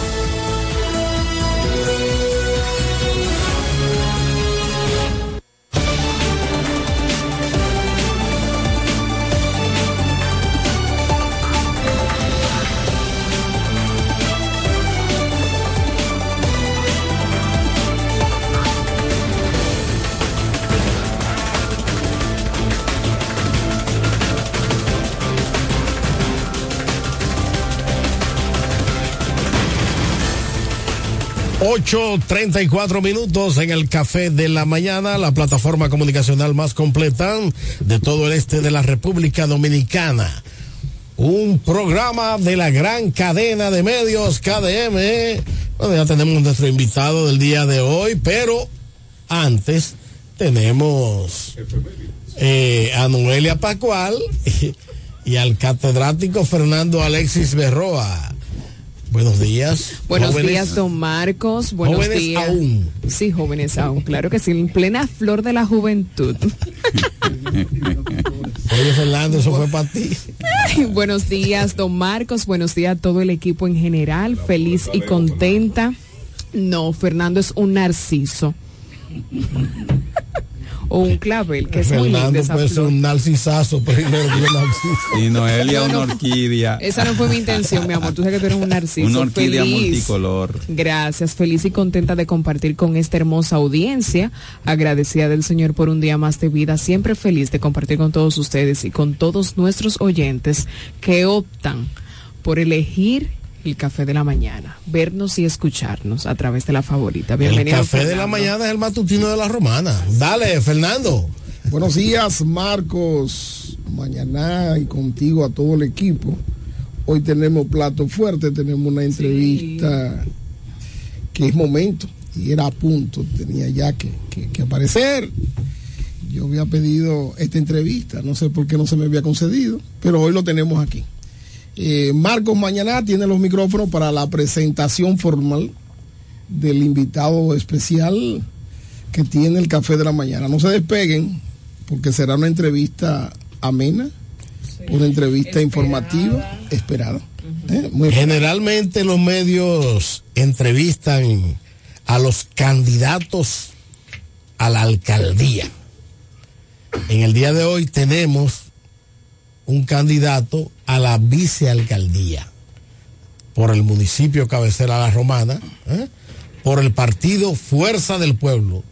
Speaker 37: Ocho treinta y cuatro minutos en el café de la mañana, la plataforma comunicacional más completa de todo el este de la República Dominicana. Un programa de la gran cadena de medios KDM. Bueno, ya tenemos nuestro invitado del día de hoy, pero antes tenemos eh, a Noelia Pacual y al catedrático Fernando Alexis Berroa. Buenos días.
Speaker 47: Buenos
Speaker 37: jóvenes.
Speaker 47: días, don Marcos. Buenos
Speaker 37: Jóvenes
Speaker 47: días.
Speaker 37: aún.
Speaker 47: Sí, jóvenes aún. Claro que sí, en plena flor de la juventud.
Speaker 37: Oye, Fernando, eso fue para ti.
Speaker 47: Ay, buenos días, don Marcos. Buenos días a todo el equipo en general. Feliz y contenta. No, Fernando es un narciso. O un clavel, que es muy linda
Speaker 37: Fernando
Speaker 47: esa
Speaker 37: pues
Speaker 47: flor.
Speaker 37: un narcisazo primero que un narciso.
Speaker 48: Y Noelia
Speaker 47: No,
Speaker 48: una orquídea.
Speaker 47: Esa no fue mi intención, mi amor. Tú sabes que tú eres un narciso.
Speaker 48: Una orquídea
Speaker 47: Feliz.
Speaker 48: multicolor.
Speaker 47: Gracias, feliz y contenta de compartir con esta hermosa audiencia, agradecida del Señor por un día más de vida, siempre feliz de compartir con todos ustedes y con todos nuestros oyentes que optan por elegir el café de la mañana, vernos y escucharnos a través de la favorita.
Speaker 37: El
Speaker 47: Bienvenido.
Speaker 37: café de la mañana es el matutino de la romana. Dale, Fernando.
Speaker 49: Buenos días, Marcos. Mañana y contigo a todo el equipo. Hoy tenemos plato fuerte, tenemos una entrevista que es momento y era a punto, tenía ya que, que- que aparecer. Yo había pedido esta entrevista, no sé por qué no se me había concedido, pero hoy lo tenemos aquí. Eh, Marcos mañana tiene los micrófonos para la presentación formal del invitado especial que tiene el café de la mañana. No se despeguen porque será una entrevista amena, una entrevista informativa esperada. ¿eh? Muy
Speaker 37: Generalmente los medios entrevistan a los candidatos a la alcaldía. En el día de hoy tenemos un candidato a la vicealcaldía por el municipio cabecera La Romana, ¿eh? por el partido Fuerza del Pueblo.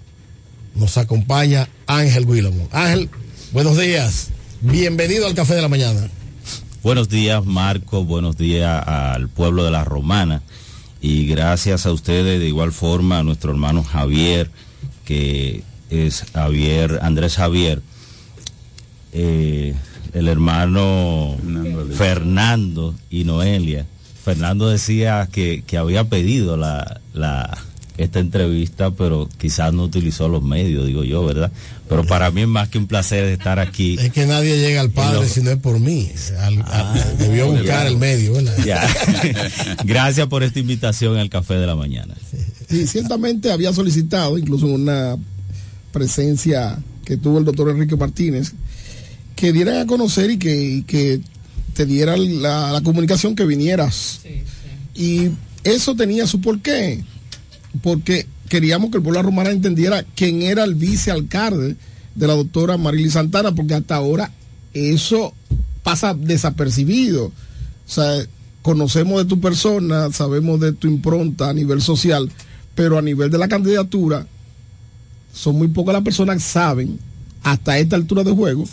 Speaker 37: Nos acompaña Ángel Guillermo. Ángel, buenos días. Bienvenido al Café de la Mañana.
Speaker 48: Buenos días, Marco. Buenos días al pueblo de la Romana. Y gracias a ustedes, de igual forma, a nuestro hermano Javier, que es Javier, Andrés Javier. Eh, el hermano Fernando y Noelia. Fernando decía que, que había pedido la, la, esta entrevista, pero quizás no utilizó los medios, digo yo, ¿verdad? Pero para mí es más que un placer estar aquí.
Speaker 50: Es que nadie llega al padre si no es por mí. Al-
Speaker 48: Ah,
Speaker 50: al- debió buscar el medio, ¿verdad?
Speaker 48: Ya. Gracias por esta invitación al café de la mañana.
Speaker 49: Sí, ciertamente había solicitado, incluso una presencia que tuvo el doctor Enrique Martínez, que dieran a conocer y que, y que te diera la, la comunicación que vinieras. Y eso tenía su porqué, porque queríamos que el pueblo romana entendiera quién era el vicealcalde de la doctora Marily Santana, porque hasta ahora eso pasa desapercibido. O sea, conocemos de tu persona, sabemos de tu impronta a nivel social, pero a nivel de la candidatura, son muy pocas las personas que saben, hasta esta altura de juego,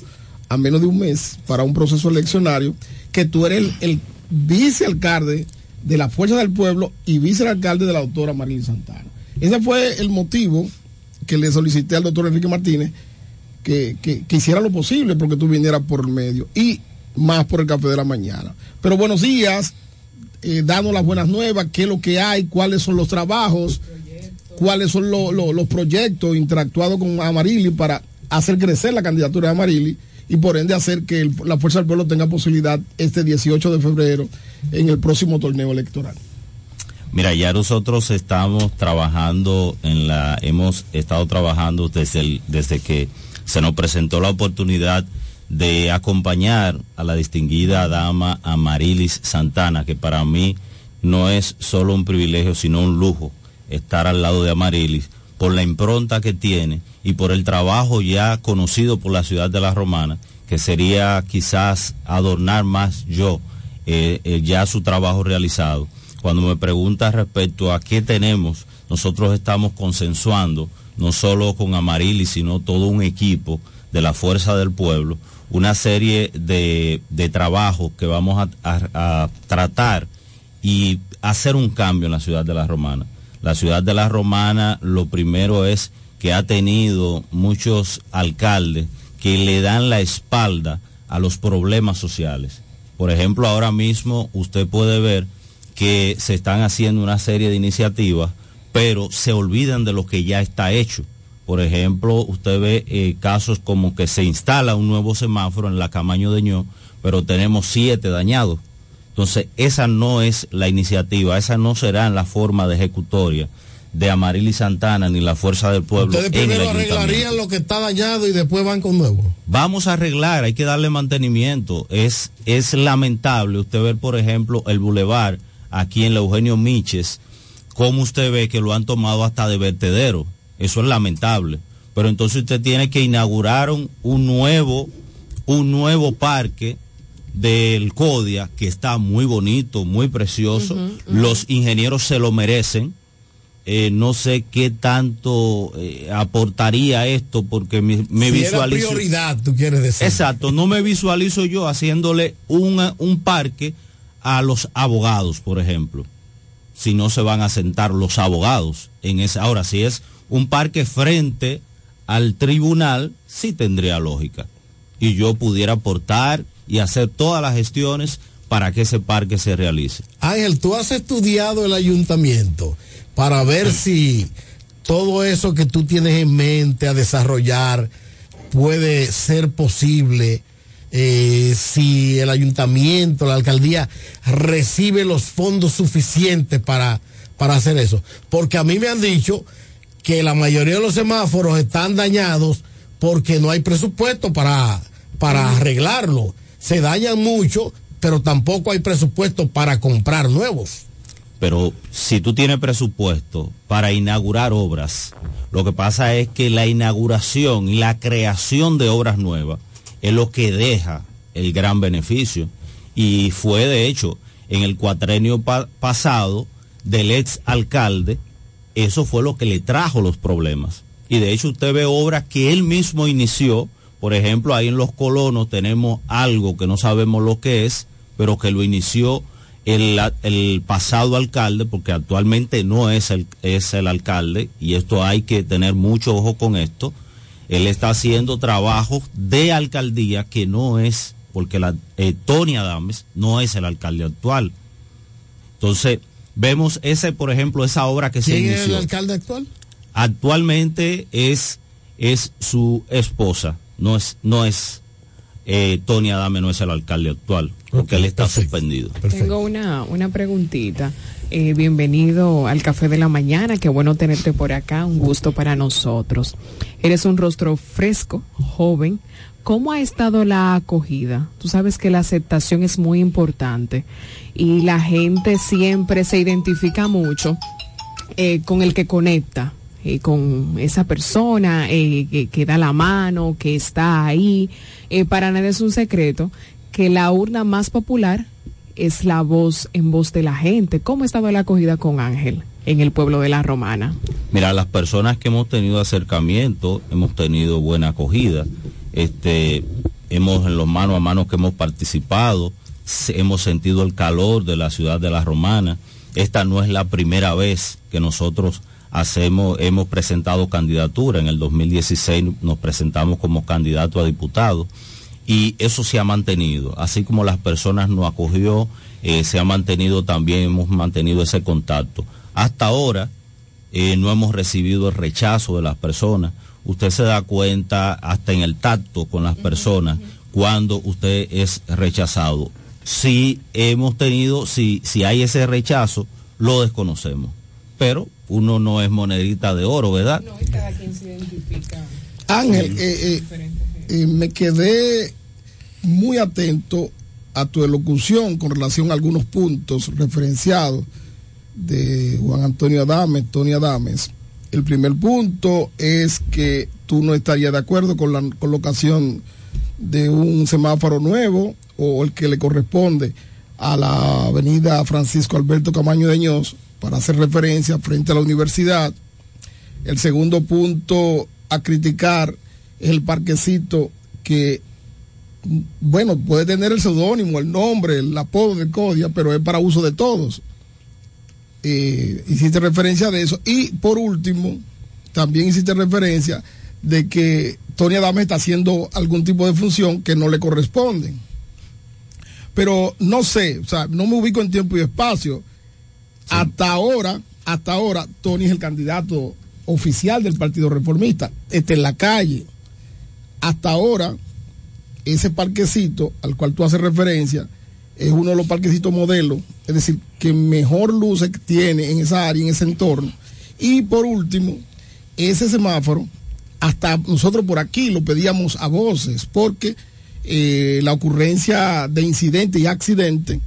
Speaker 49: a menos de un mes, para un proceso eleccionario, que tú eres el, vicealcalde de la Fuerza del Pueblo y vicealcalde de la doctora Marilyn Santana. Ese fue el motivo que le solicité al doctor Enrique Martínez que, que- hiciera lo posible porque tú vinieras por el medio y más por el café de la mañana. Pero buenos días, eh, danos las buenas nuevas, qué es lo que hay, cuáles son los trabajos, cuáles son lo- los proyectos interactuados con Amarili para hacer crecer la candidatura de Amarili y por ende hacer que la Fuerza del Pueblo tenga posibilidad este 18 de febrero en el próximo torneo electoral.
Speaker 48: Mira, ya nosotros estamos trabajando en la, hemos estado trabajando desde desde que se nos presentó la oportunidad de acompañar a la distinguida dama Amarilis Santana, que para mí no es solo un privilegio, sino un lujo estar al lado de Amarilis por la impronta que tiene y por el trabajo ya conocido por la ciudad de la Romana, que sería quizás adornar más yo eh, eh, ya su trabajo realizado. Cuando me pregunta respecto a qué tenemos, nosotros estamos consensuando, no solo con Amarilis, sino todo un equipo de la Fuerza del Pueblo, una serie de, de trabajos que vamos a, a- a tratar y hacer un cambio en la ciudad de la Romana. La ciudad de la Romana lo primero es que ha tenido muchos alcaldes que le dan la espalda a los problemas sociales. Por ejemplo, ahora mismo usted puede ver que se están haciendo una serie de iniciativas, pero se olvidan de lo que ya está hecho. Por ejemplo, usted ve eh, casos como que se instala un nuevo semáforo en la Camaño de Ño, pero tenemos siete dañados. Entonces, esa no es la iniciativa, esa no será la forma de ejecutoria de Amarili Santana ni la Fuerza del Pueblo.
Speaker 50: Ustedes
Speaker 48: en el
Speaker 50: primero
Speaker 48: ayuntamiento.
Speaker 50: arreglarían lo que está dañado y después van con nuevo.
Speaker 48: Vamos a arreglar, hay que darle mantenimiento. Es, es lamentable usted ver, por ejemplo, el bulevar aquí en la Eugenio Miches, como usted ve que lo han tomado hasta de vertedero. Eso es lamentable. Pero entonces usted tiene que inaugurar un, un nuevo, un nuevo parque del CODIA que está muy bonito, muy precioso. Los ingenieros se lo merecen. Eh, no sé qué tanto eh, aportaría esto porque me, me
Speaker 50: Si era
Speaker 48: visualizo.
Speaker 50: prioridad, tú quieres decir.
Speaker 48: Exacto, no me visualizo yo haciéndole una- un parque a los abogados, por ejemplo. Si no se van a sentar los abogados en esa. Ahora, si es un parque frente al tribunal, sí tendría lógica. Y yo pudiera aportar y hacer todas las gestiones para que ese parque se realice.
Speaker 50: Ángel, tú has estudiado el ayuntamiento para ver si todo eso que tú tienes en mente a desarrollar puede ser posible, eh, si el ayuntamiento, la alcaldía recibe los fondos suficientes para, para hacer eso. Porque a mí me han dicho que la mayoría de los semáforos están dañados porque no hay presupuesto para, para arreglarlo. Se dañan mucho, pero tampoco hay presupuesto para comprar nuevos.
Speaker 48: pero si tú tienes presupuesto para inaugurar obras, lo que pasa es que la inauguración y la creación de obras nuevas es lo que deja el gran beneficio. Y fue de hecho en el cuatrenio pa- pasado del ex alcalde, eso fue lo que le trajo los problemas. Y de hecho usted ve obras que él mismo inició, por ejemplo, ahí en Los Colonos tenemos algo que no sabemos lo que es, pero que lo inició el, el pasado alcalde, porque actualmente no es el, es el alcalde, y esto hay que tener mucho ojo con esto, él está haciendo trabajos de alcaldía que no es porque la, eh, Tony Adames no es el alcalde actual. Entonces, vemos ese, por ejemplo, esa obra que se
Speaker 50: ¿Quién es el
Speaker 48: inició.
Speaker 50: alcalde actual?
Speaker 48: Actualmente es, es su esposa, no es, no es eh, Tony Adame, no es el alcalde actual, porque él está suspendido.
Speaker 47: Tengo una, una preguntita. Eh, bienvenido al Café de la Mañana, qué bueno tenerte por acá, un gusto para nosotros. Eres un rostro fresco, joven. ¿Cómo ha estado la acogida? Tú sabes que la aceptación es muy importante y la gente siempre se identifica mucho eh, con el que conecta, eh, con esa persona eh, que, da la mano, que está ahí. Eh, para nadie es un secreto que la urna más popular es la voz en voz de la gente. ¿Cómo ha estado la acogida con Ángel en el pueblo de la Romana?
Speaker 48: Mira, las personas que hemos tenido acercamiento, hemos tenido buena acogida. Este, hemos en los mano a mano que hemos participado, hemos sentido el calor de la ciudad de la Romana. Esta no es la primera vez que nosotros hacemos, hemos presentado candidatura. En el 2016 nos presentamos como candidato a diputado y eso se ha mantenido. Así como las personas nos acogió, eh, se ha mantenido también, hemos mantenido ese contacto. Hasta ahora eh, no hemos recibido el rechazo de las personas. Usted se da cuenta hasta en el tacto con las personas cuando usted es rechazado. Si hemos tenido, si, si hay ese rechazo, lo desconocemos. Pero uno no es monedita de oro, ¿verdad?
Speaker 47: cada quien se identifica.
Speaker 49: Ángel, eh, eh, eh, me quedé muy atento a tu elocución con relación a algunos puntos referenciados de Juan Antonio Adames, Tony Adames. El primer punto es que tú no estarías de acuerdo con la colocación de un semáforo nuevo o el que le corresponde a la avenida Francisco Alberto Camaño de Ños para hacer referencia frente a la universidad. El segundo punto a criticar es el parquecito que, bueno, puede tener el seudónimo, el nombre, el apodo de Codia, pero es para uso de todos. Eh, hiciste referencia de eso. Y por último, también hiciste referencia de que Tony Adame está haciendo algún tipo de función que no le corresponde. Pero no sé, o sea, no me ubico en tiempo y espacio. Hasta ahora, hasta ahora, Tony es el candidato oficial del Partido Reformista. Está en la calle. Hasta ahora, ese parquecito al cual tú haces referencia es uno de los parquecitos modelos, es decir, que mejor luces tiene en esa área, en ese entorno. Y por último, ese semáforo, hasta nosotros por aquí lo pedíamos a voces, porque eh, la ocurrencia de incidentes y accidentes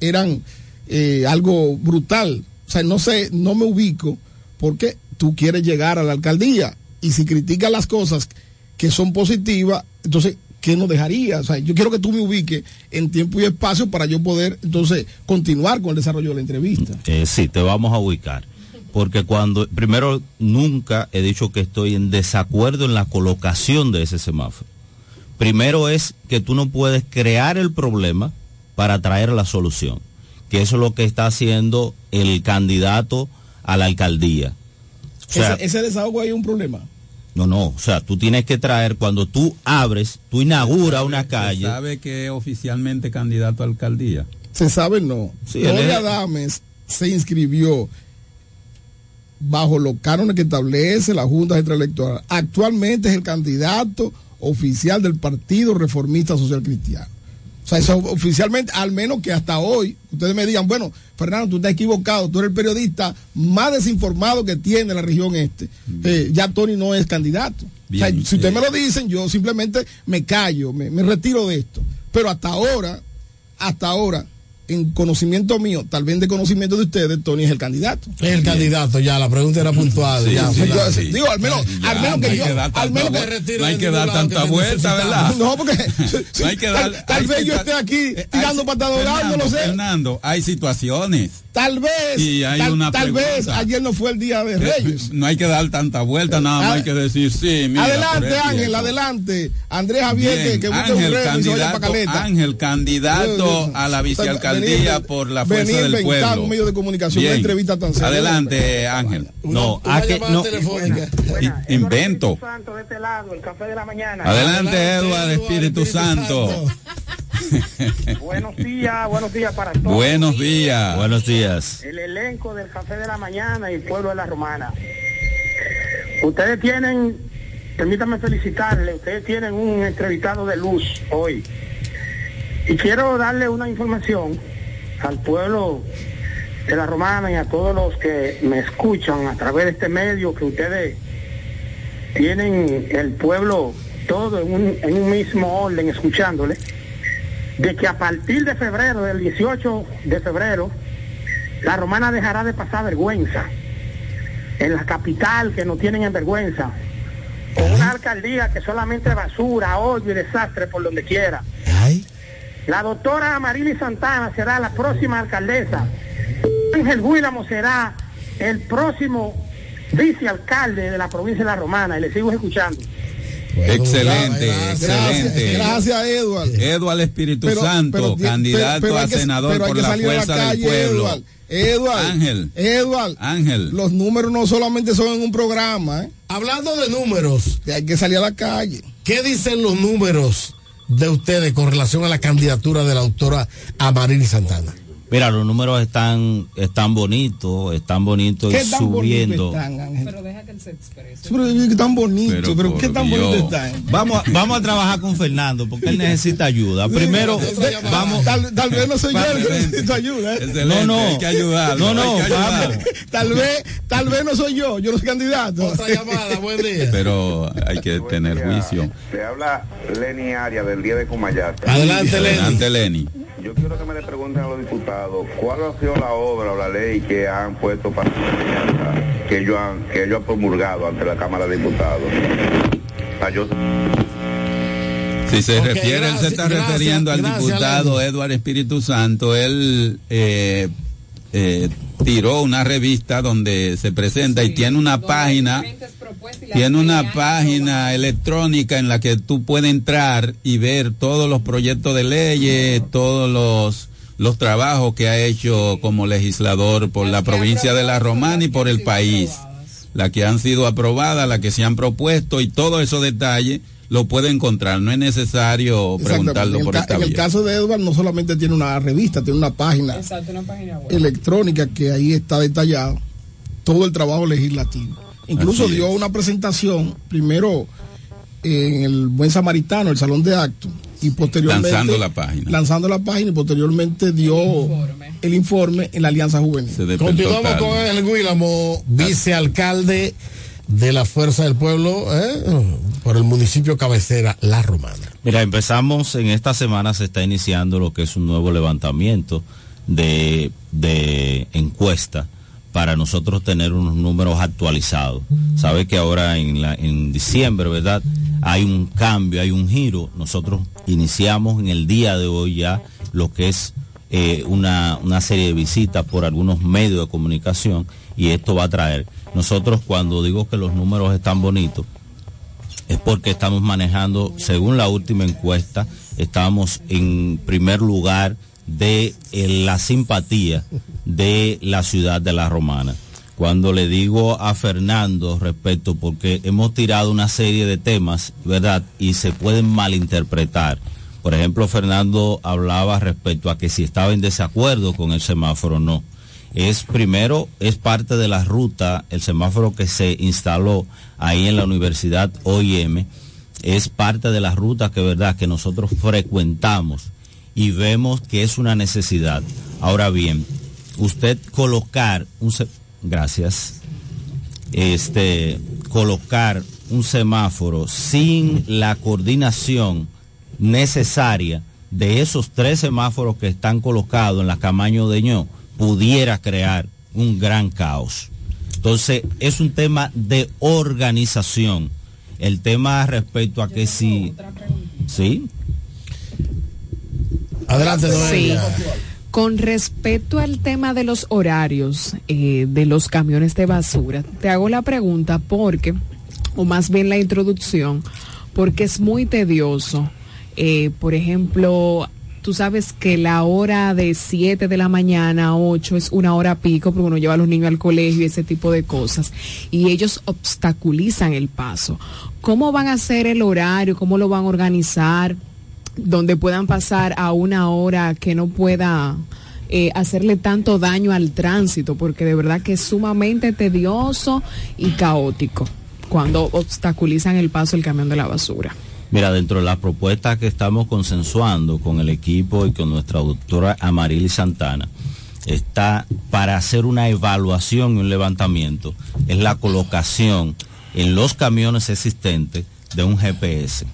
Speaker 49: eran eh, algo brutal. O sea, no sé, no me ubico porque tú quieres llegar a la alcaldía y si criticas las cosas que son positivas, entonces, ¿qué nos dejaría? O sea, yo quiero que tú me ubiques en tiempo y espacio para yo poder entonces continuar con el desarrollo de la entrevista.
Speaker 48: Eh, sí, te vamos a ubicar. Porque cuando, primero, nunca he dicho que estoy en desacuerdo en la colocación de ese semáforo. Primero es que tú no puedes crear el problema para traer la solución, que eso es lo que está haciendo el candidato a la alcaldía. O sea,
Speaker 49: ese, ese desahogo es un problema.
Speaker 48: no, no, o sea, tú tienes que traer, cuando tú abres, tú inauguras una calle.
Speaker 51: ¿Sabe que es oficialmente candidato a alcaldía?
Speaker 49: Se sabe no.
Speaker 48: Sí, es-
Speaker 49: Adames se inscribió bajo los cánones que establece la Junta Central Electoral. Actualmente es el candidato oficial del Partido Reformista Social Cristiano. O sea, eso oficialmente, al menos que hasta hoy, ustedes me digan, bueno, Fernando, tú estás equivocado, tú eres el periodista más desinformado que tiene la región este. Eh, ya Tony no es candidato. o sea,
Speaker 51: Bien,
Speaker 49: si ustedes
Speaker 51: eh.
Speaker 49: me lo dicen, yo simplemente me callo, me, me retiro de esto. Pero hasta ahora, hasta ahora, en conocimiento mío, tal vez de conocimiento de ustedes, Tony es el candidato.
Speaker 50: Es el candidato, ya, la pregunta era puntual.
Speaker 49: Sí,
Speaker 50: ya,
Speaker 49: sí,
Speaker 50: Fernando.
Speaker 49: yo- digo, al menos,
Speaker 51: Ya,
Speaker 49: al menos
Speaker 51: no
Speaker 49: que yo, al menos
Speaker 51: no hay que dar tanta vuelta, ¿verdad?
Speaker 49: No, porque sí,
Speaker 51: No hay que
Speaker 49: tal,
Speaker 51: dar-
Speaker 49: tal
Speaker 51: hay
Speaker 49: vez
Speaker 51: que
Speaker 49: yo esté aquí
Speaker 51: eh,
Speaker 49: tirando patadas no lo sé.
Speaker 51: Fernando, hay situaciones.
Speaker 49: Tal vez,
Speaker 51: Y hay
Speaker 49: tal,
Speaker 51: una
Speaker 49: tal vez ayer no fue el día de Reyes.
Speaker 51: No hay que dar tanta vuelta, nada más hay que decir sí. Mira,
Speaker 49: adelante, Ángel, adelante. Andrés Javier, que,
Speaker 51: Bien,
Speaker 49: que busque un
Speaker 51: Ángel,
Speaker 49: remo y se vaya para
Speaker 51: candidato,
Speaker 49: Caleta.
Speaker 51: Ángel, candidato a la vicealcaldía
Speaker 49: Venir-
Speaker 51: por la
Speaker 49: venir
Speaker 51: fuerza del
Speaker 49: inventando
Speaker 51: pueblo.
Speaker 49: un medio de comunicación, una
Speaker 51: Bien.
Speaker 49: entrevista tan seria.
Speaker 51: Adelante, Ángel.
Speaker 48: No,
Speaker 50: Una
Speaker 48: a que- no,
Speaker 50: telefónica.
Speaker 51: I- Invento.
Speaker 52: Santo de este lado, el café de la mañana.
Speaker 51: Adelante, Eduardo, Espíritu Santo.
Speaker 45: Buenos días, buenos días para todos.
Speaker 36: Buenos días.
Speaker 48: Buenos días.
Speaker 45: El elenco del Café de la Mañana y el pueblo de la Romana. Ustedes tienen, permítanme felicitarle, ustedes tienen un entrevistado de luz hoy. Y quiero darle una información al pueblo de la Romana y a todos los que me escuchan a través de este medio que ustedes tienen el pueblo todo en un, en un mismo orden escuchándole, de que a partir de febrero, del 18 de febrero, la romana dejará de pasar vergüenza. En la capital que no tienen en vergüenza. Con una alcaldía que solamente basura, hoyo y desastre por donde quiera. La doctora Marily Santana será la próxima alcaldesa. Ángel Guílamo será el próximo vicealcalde de la provincia de La Romana. Y le sigo escuchando.
Speaker 36: excelente,
Speaker 49: Gracias,
Speaker 36: excelente.
Speaker 49: gracias, Edward.
Speaker 36: Eduardo Espíritu
Speaker 49: Pero-
Speaker 36: Santo,
Speaker 49: pero
Speaker 36: candidato
Speaker 49: pero- pero hay
Speaker 36: a
Speaker 49: que-
Speaker 36: senador por la
Speaker 49: salir a la
Speaker 36: fuerza del
Speaker 49: calle,
Speaker 36: pueblo.
Speaker 49: Edward. Edward.
Speaker 36: Ángel.
Speaker 49: Edward.
Speaker 36: Ángel.
Speaker 49: Los números no solamente son en un programa, ¿eh?
Speaker 37: Hablando de números.
Speaker 49: Hay que salir a la calle.
Speaker 37: ¿Qué dicen los números de ustedes con relación a la candidatura de la doctora Amarili Santana?
Speaker 48: Mira, los números están están bonitos, están bonitos y
Speaker 49: ¿Qué tan
Speaker 48: subiendo.
Speaker 49: bonito están, Ángel?
Speaker 47: Pero deja que él se exprese.
Speaker 49: Pero qué tan bonito, pero,
Speaker 48: por
Speaker 49: qué tan
Speaker 48: Dios.
Speaker 49: bonito están.
Speaker 48: Vamos, a- vamos a trabajar con Fernando porque él necesita ayuda. Primero, vamos.
Speaker 49: Tal, tal vez no soy yo el que necesito ayuda. ¿eh?
Speaker 48: No, no.
Speaker 36: hay que ayudarlo,
Speaker 48: No, no,
Speaker 36: hay que ayudarlo.
Speaker 48: vamos.
Speaker 49: Tal vez, tal vez no soy yo, yo no soy candidato.
Speaker 37: Otra llamada, buen día.
Speaker 36: Pero hay que tener juicio.
Speaker 53: Le habla Lenny Aria del día de Comayate.
Speaker 37: Adelante, Lenny.
Speaker 36: Adelante, Lenny.
Speaker 53: Yo quiero que me le pregunten a los diputados cuál ha sido la obra o la ley que han puesto para que ellos han, que ellos han promulgado ante la Cámara de Diputados. Yo-
Speaker 36: Si se refiere, él se está
Speaker 53: gracias,
Speaker 36: refiriendo al diputado Eduardo Espíritu Santo. Él eh, eh, tiró una revista donde se presenta y tiene una página, tiene una página electrónica en la que tú puedes entrar y ver todos los proyectos de leyes, todos los los trabajos que ha hecho como legislador por la provincia de La Romana y por el país, las que han sido aprobadas, las que se han propuesto y todos esos detalles lo puede encontrar. No es necesario preguntarlo por
Speaker 49: el,
Speaker 36: esta
Speaker 49: en el caso de Edward no solamente tiene una revista, tiene una página
Speaker 47: Exacto, una página web.
Speaker 49: electrónica que ahí está detallado todo el trabajo legislativo. Incluso dio una presentación primero en el Buen Samaritano, el Salón de Actos, y posteriormente
Speaker 36: Lanzando la página.
Speaker 49: lanzando la página y posteriormente dio el informe en la Alianza Juvenil.
Speaker 37: Continuamos con el Guílamo, vicealcalde de la Fuerza del Pueblo ¿eh? por el municipio cabecera La Romana.
Speaker 48: Mira, empezamos en esta semana se está iniciando lo que es un nuevo levantamiento de, de encuesta para nosotros tener unos números actualizados. Sabe que ahora en, la, en diciembre, ¿verdad? Hay un cambio, hay un giro. Nosotros iniciamos en el día de hoy ya lo que es eh, una, una serie de visitas por algunos medios de comunicación y esto va a traer. Nosotros cuando digo que los números están bonitos, es porque estamos manejando, según la última encuesta, estamos en primer lugar de eh, la simpatía de la ciudad de La Romana. Cuando le digo a Fernando respecto, porque hemos tirado una serie de temas, ¿verdad? Y se pueden malinterpretar. Por ejemplo, Fernando hablaba respecto a que si estaba en desacuerdo con el semáforo, no. Es primero, es parte de la ruta, el semáforo que se instaló ahí en la Universidad OIM, es parte de la ruta que verdad que nosotros frecuentamos y vemos que es una necesidad. Ahora bien, usted colocar un gracias. Este colocar un semáforo sin la coordinación necesaria de esos tres semáforos que están colocados en la Camaño de Ño pudiera crear un gran caos. Entonces, es un tema de organización. El tema respecto a que si... ¿Sí?
Speaker 37: Adelante,
Speaker 47: Sí. Con respecto al tema de los horarios eh, de los camiones de basura, te hago la pregunta porque, o más bien la introducción, porque es muy tedioso. Eh, por ejemplo, tú sabes que la hora de 7 de la mañana a 8 es una hora pico porque uno lleva a los niños al colegio y ese tipo de cosas. Y ellos obstaculizan el paso. ¿Cómo van a hacer el horario? ¿Cómo lo van a organizar? donde puedan pasar a una hora que no pueda eh, hacerle tanto daño al tránsito, porque de verdad que es sumamente tedioso y caótico cuando obstaculizan el paso del camión de la basura.
Speaker 48: Mira, dentro de las propuestas que estamos consensuando con el equipo y con nuestra doctora Amarili Santana, está para hacer una evaluación y un levantamiento, es la colocación en los camiones existentes de un GPS.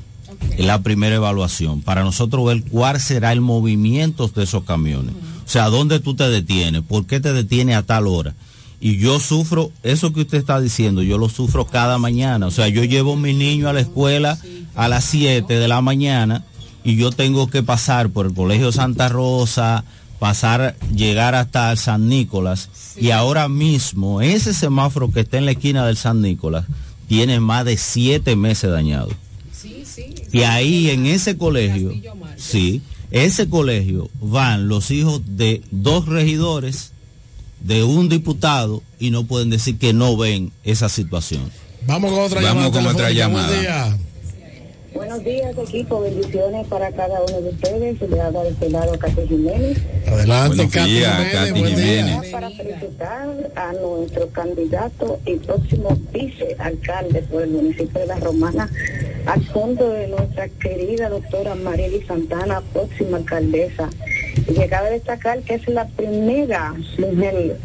Speaker 48: Es la primera evaluación, para nosotros ver cuál será el movimiento de esos camiones. O sea, ¿dónde tú te detienes? ¿Por qué te detienes a tal hora? Y yo sufro, eso que usted está diciendo, yo lo sufro cada mañana. O sea, yo llevo a mi niño a la escuela a las 7 de la mañana y yo tengo que pasar por el Colegio Santa Rosa, pasar, llegar hasta el San Nicolás. Y ahora mismo, ese semáforo que está en la esquina del San Nicolás tiene más de siete meses dañado. Y ahí en ese colegio, sí, ese colegio van los hijos de dos regidores, de un diputado y no pueden decir que no ven esa situación.
Speaker 37: Vamos con otra
Speaker 36: Vamos
Speaker 37: llamada.
Speaker 36: con otra llamada.
Speaker 37: Buen día.
Speaker 54: Buenos días, equipo. Bendiciones para cada uno de ustedes. Se le habla del Senado Cate Jiménez.
Speaker 37: Adelante,
Speaker 36: Buenos
Speaker 37: Katy
Speaker 36: días,
Speaker 37: Jiménez, día.
Speaker 36: Jiménez.
Speaker 54: Para felicitar a nuestro candidato y próximo vicealcalde por el municipio de La Romana, al fondo de nuestra querida doctora Marily Santana, próxima alcaldesa. Y que cabe destacar que es la primera mujer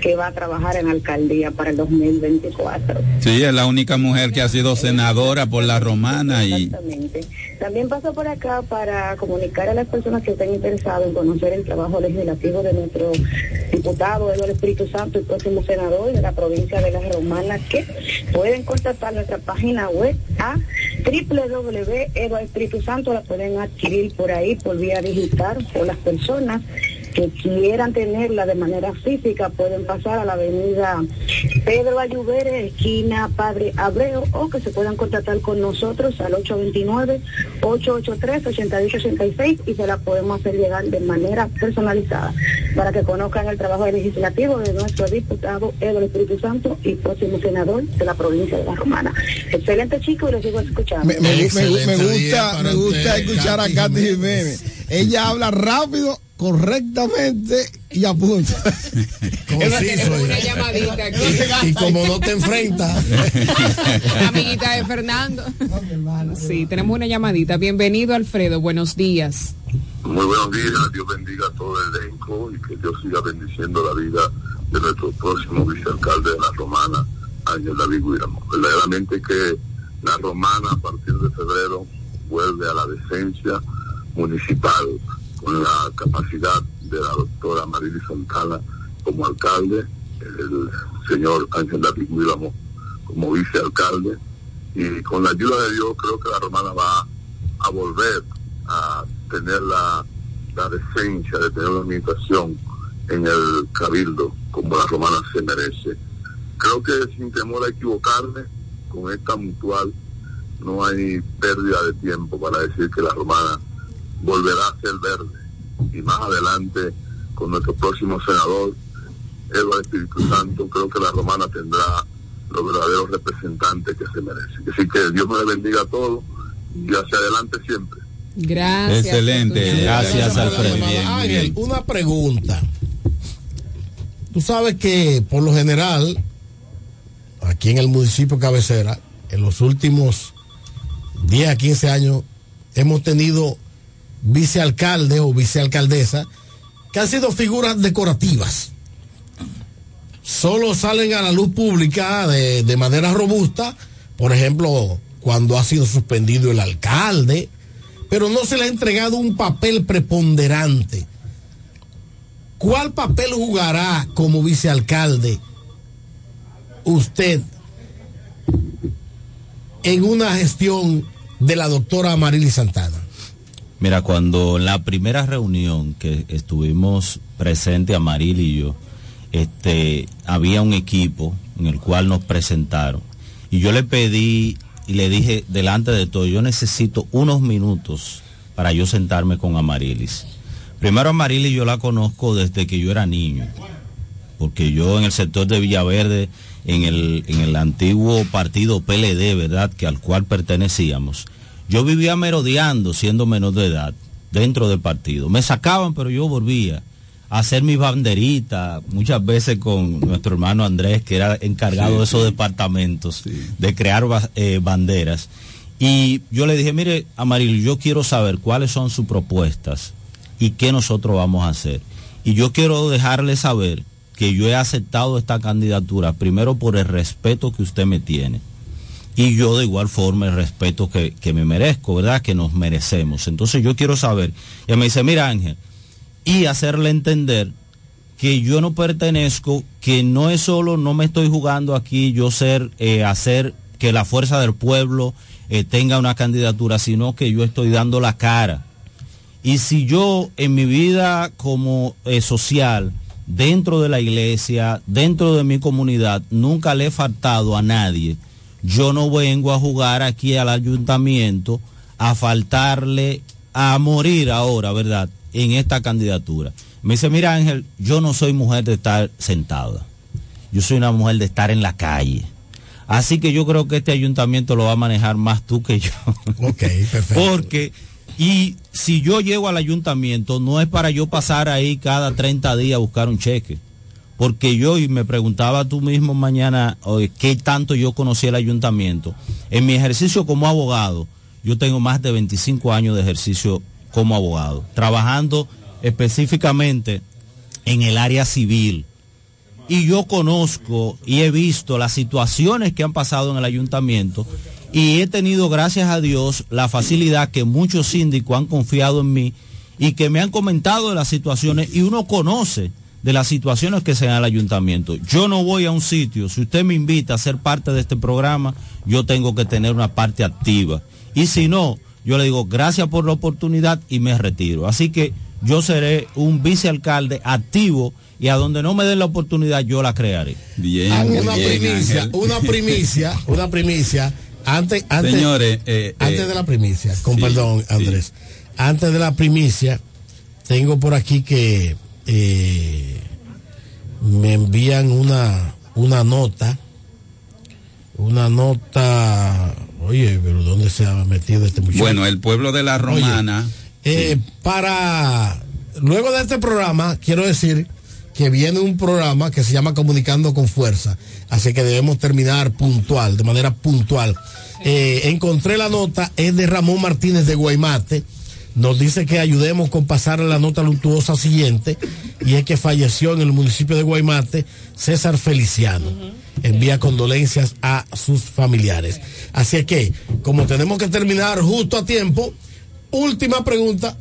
Speaker 54: que va a trabajar en alcaldía para el 2024.
Speaker 36: Sí, es la única mujer que ha sido senadora por la romana y
Speaker 54: Exactamente. También paso por acá para comunicar a las personas que estén interesadas en conocer el trabajo legislativo de nuestro diputado Eduardo Espíritu Santo y próximo senador de la provincia de La Romana, que pueden contactar nuestra página web a www.eduardoespíritu la pueden adquirir por ahí por vía digital o las personas que quieran tenerla de manera física pueden pasar a la avenida Pedro Ayubere, esquina Padre Abreu, o que se puedan contactar con nosotros al 829-883-8886 y se la podemos hacer llegar de manera personalizada para que conozcan el trabajo legislativo de nuestro diputado Eduardo Espíritu Santo y próximo senador de la provincia de La Romana. Excelente chico y lo sigo escuchando.
Speaker 49: Me, me- me-
Speaker 37: Excelente
Speaker 49: me
Speaker 37: día
Speaker 49: gusta, me gusta
Speaker 37: usted,
Speaker 49: escuchar a
Speaker 37: Katy
Speaker 49: Katy
Speaker 37: Jiménez.
Speaker 49: Jiménez. Ella habla rápido, correctamente y apunta.
Speaker 37: Conciso,
Speaker 47: una
Speaker 37: y-
Speaker 47: llamadita aquí.
Speaker 37: Y como no te enfrentas,
Speaker 47: Amiguita de Fernando. Sí, tenemos una llamadita. Bienvenido, Alfredo. Buenos días.
Speaker 5: Muy buenos días, Dios bendiga a todo el elenco y que Dios siga bendiciendo la vida de nuestro próximo vicealcalde de La Romana, Ángel David Guiramo. Verdaderamente que La Romana a partir de febrero vuelve a la decencia municipal con la capacidad de la doctora Marily Santana como alcalde, el señor Ángel David Guiramo como vicealcalde y con la ayuda de Dios creo que La Romana va a volver a tener la, la decencia de tener una administración en el cabildo como la romana se merece. Creo que sin temor a equivocarme, con esta mutual no hay pérdida de tiempo para decir que la romana volverá a ser verde. Y más adelante, con nuestro próximo senador, Eduardo Espíritu Santo, creo que la romana tendrá los verdaderos representantes que se merecen. Así que Dios me bendiga a todos y hacia adelante siempre.
Speaker 47: Gracias.
Speaker 36: Excelente, gracias. Alfredo.
Speaker 37: Ángel,
Speaker 36: bien.
Speaker 37: una pregunta. Tú sabes que por lo general, aquí en el municipio cabecera, en los últimos 10 a 15 años, hemos tenido vicealcaldes o vicealcaldesas que han sido figuras decorativas. Solo salen a la luz pública de, de manera robusta, por ejemplo, cuando ha sido suspendido el alcalde, pero no se le ha entregado un papel preponderante. ¿Cuál papel jugará como vicealcalde usted en una gestión de la doctora Marily Santana?
Speaker 48: Mira, cuando la primera reunión que estuvimos presentes, Amaril y yo, este, había un equipo en el cual nos presentaron. Y yo le pedí y le dije delante de todo, yo necesito unos minutos para yo sentarme con Amarilis. Primero Amarilis yo la conozco desde que yo era niño, porque yo en el sector de Villaverde, en el, en el antiguo partido PLD, ¿verdad?, que al cual pertenecíamos, Yo vivía merodeando siendo menor de edad dentro del partido. Me sacaban, pero yo volvía a hacer mis banderitas, muchas veces con nuestro hermano Andrés, que era encargado
Speaker 36: Sí,
Speaker 48: de esos
Speaker 36: sí.
Speaker 48: departamentos, de crear eh, banderas. Y yo le dije, mire, Amarillo, yo quiero saber cuáles son sus propuestas y qué nosotros vamos a hacer. Y yo quiero dejarle saber que yo he aceptado esta candidatura, primero por el respeto que usted me tiene. Y yo de igual forma el respeto que, que me merezco, ¿verdad? Que nos merecemos. Entonces yo quiero saber. Y me dice, mira Ángel, y hacerle entender que yo no pertenezco, que no es solo, no me estoy jugando aquí yo ser, eh, hacer que la fuerza del pueblo eh, tenga una candidatura, sino que yo estoy dando la cara. Y si yo en mi vida como eh, social, dentro de la iglesia, dentro de mi comunidad, nunca le he faltado a nadie, yo no vengo a jugar aquí al ayuntamiento a faltarle, a morir ahora, ¿verdad? En esta candidatura. Me dice, mira Ángel, yo no soy mujer de estar sentada. Yo soy una mujer de estar en la calle. Así que yo creo que este ayuntamiento lo va a manejar más tú que yo.
Speaker 37: Ok, perfecto.
Speaker 48: Porque, y si yo llego al ayuntamiento, no es para yo pasar ahí cada 30 días a buscar un cheque. Porque yo, y me preguntaba tú mismo mañana, ¿qué tanto yo conocí el ayuntamiento? En mi ejercicio como abogado, yo tengo más de 25 años de ejercicio como abogado, trabajando específicamente en el área civil. Y yo conozco y he visto las situaciones que han pasado en el ayuntamiento y he tenido, gracias a Dios, la facilidad que muchos síndicos han confiado en mí y que me han comentado de las situaciones y uno conoce de las situaciones que se dan en el ayuntamiento. Yo no voy a un sitio, si usted me invita a ser parte de este programa, yo tengo que tener una parte activa. Y si no, yo le digo gracias por la oportunidad y me retiro. Así que yo seré un vicealcalde activo y a donde no me den la oportunidad yo la crearé.
Speaker 36: Bien,
Speaker 37: una primicia, una primicia, una primicia. Antes, antes,
Speaker 48: Señores, eh,
Speaker 37: antes
Speaker 48: eh,
Speaker 37: de la primicia, con
Speaker 48: sí,
Speaker 37: perdón, Andrés. Antes de la primicia, tengo por aquí que eh, me envían una, una nota. Una nota. Oye, pero ¿dónde se ha metido este muchacho?
Speaker 36: Bueno, el pueblo de la Romana.
Speaker 37: Eh, Para luego de este programa, quiero decir que viene un programa que se llama Comunicando con Fuerza. Así que debemos terminar puntual, de manera puntual. Eh, encontré la nota, es de Ramón Martínez de Guaymate. Nos dice que ayudemos con pasar a la nota luctuosa siguiente, y es que falleció en el municipio de Guaymate César Feliciano. Envía condolencias a sus familiares. Así que, como tenemos que terminar justo a tiempo, última pregunta.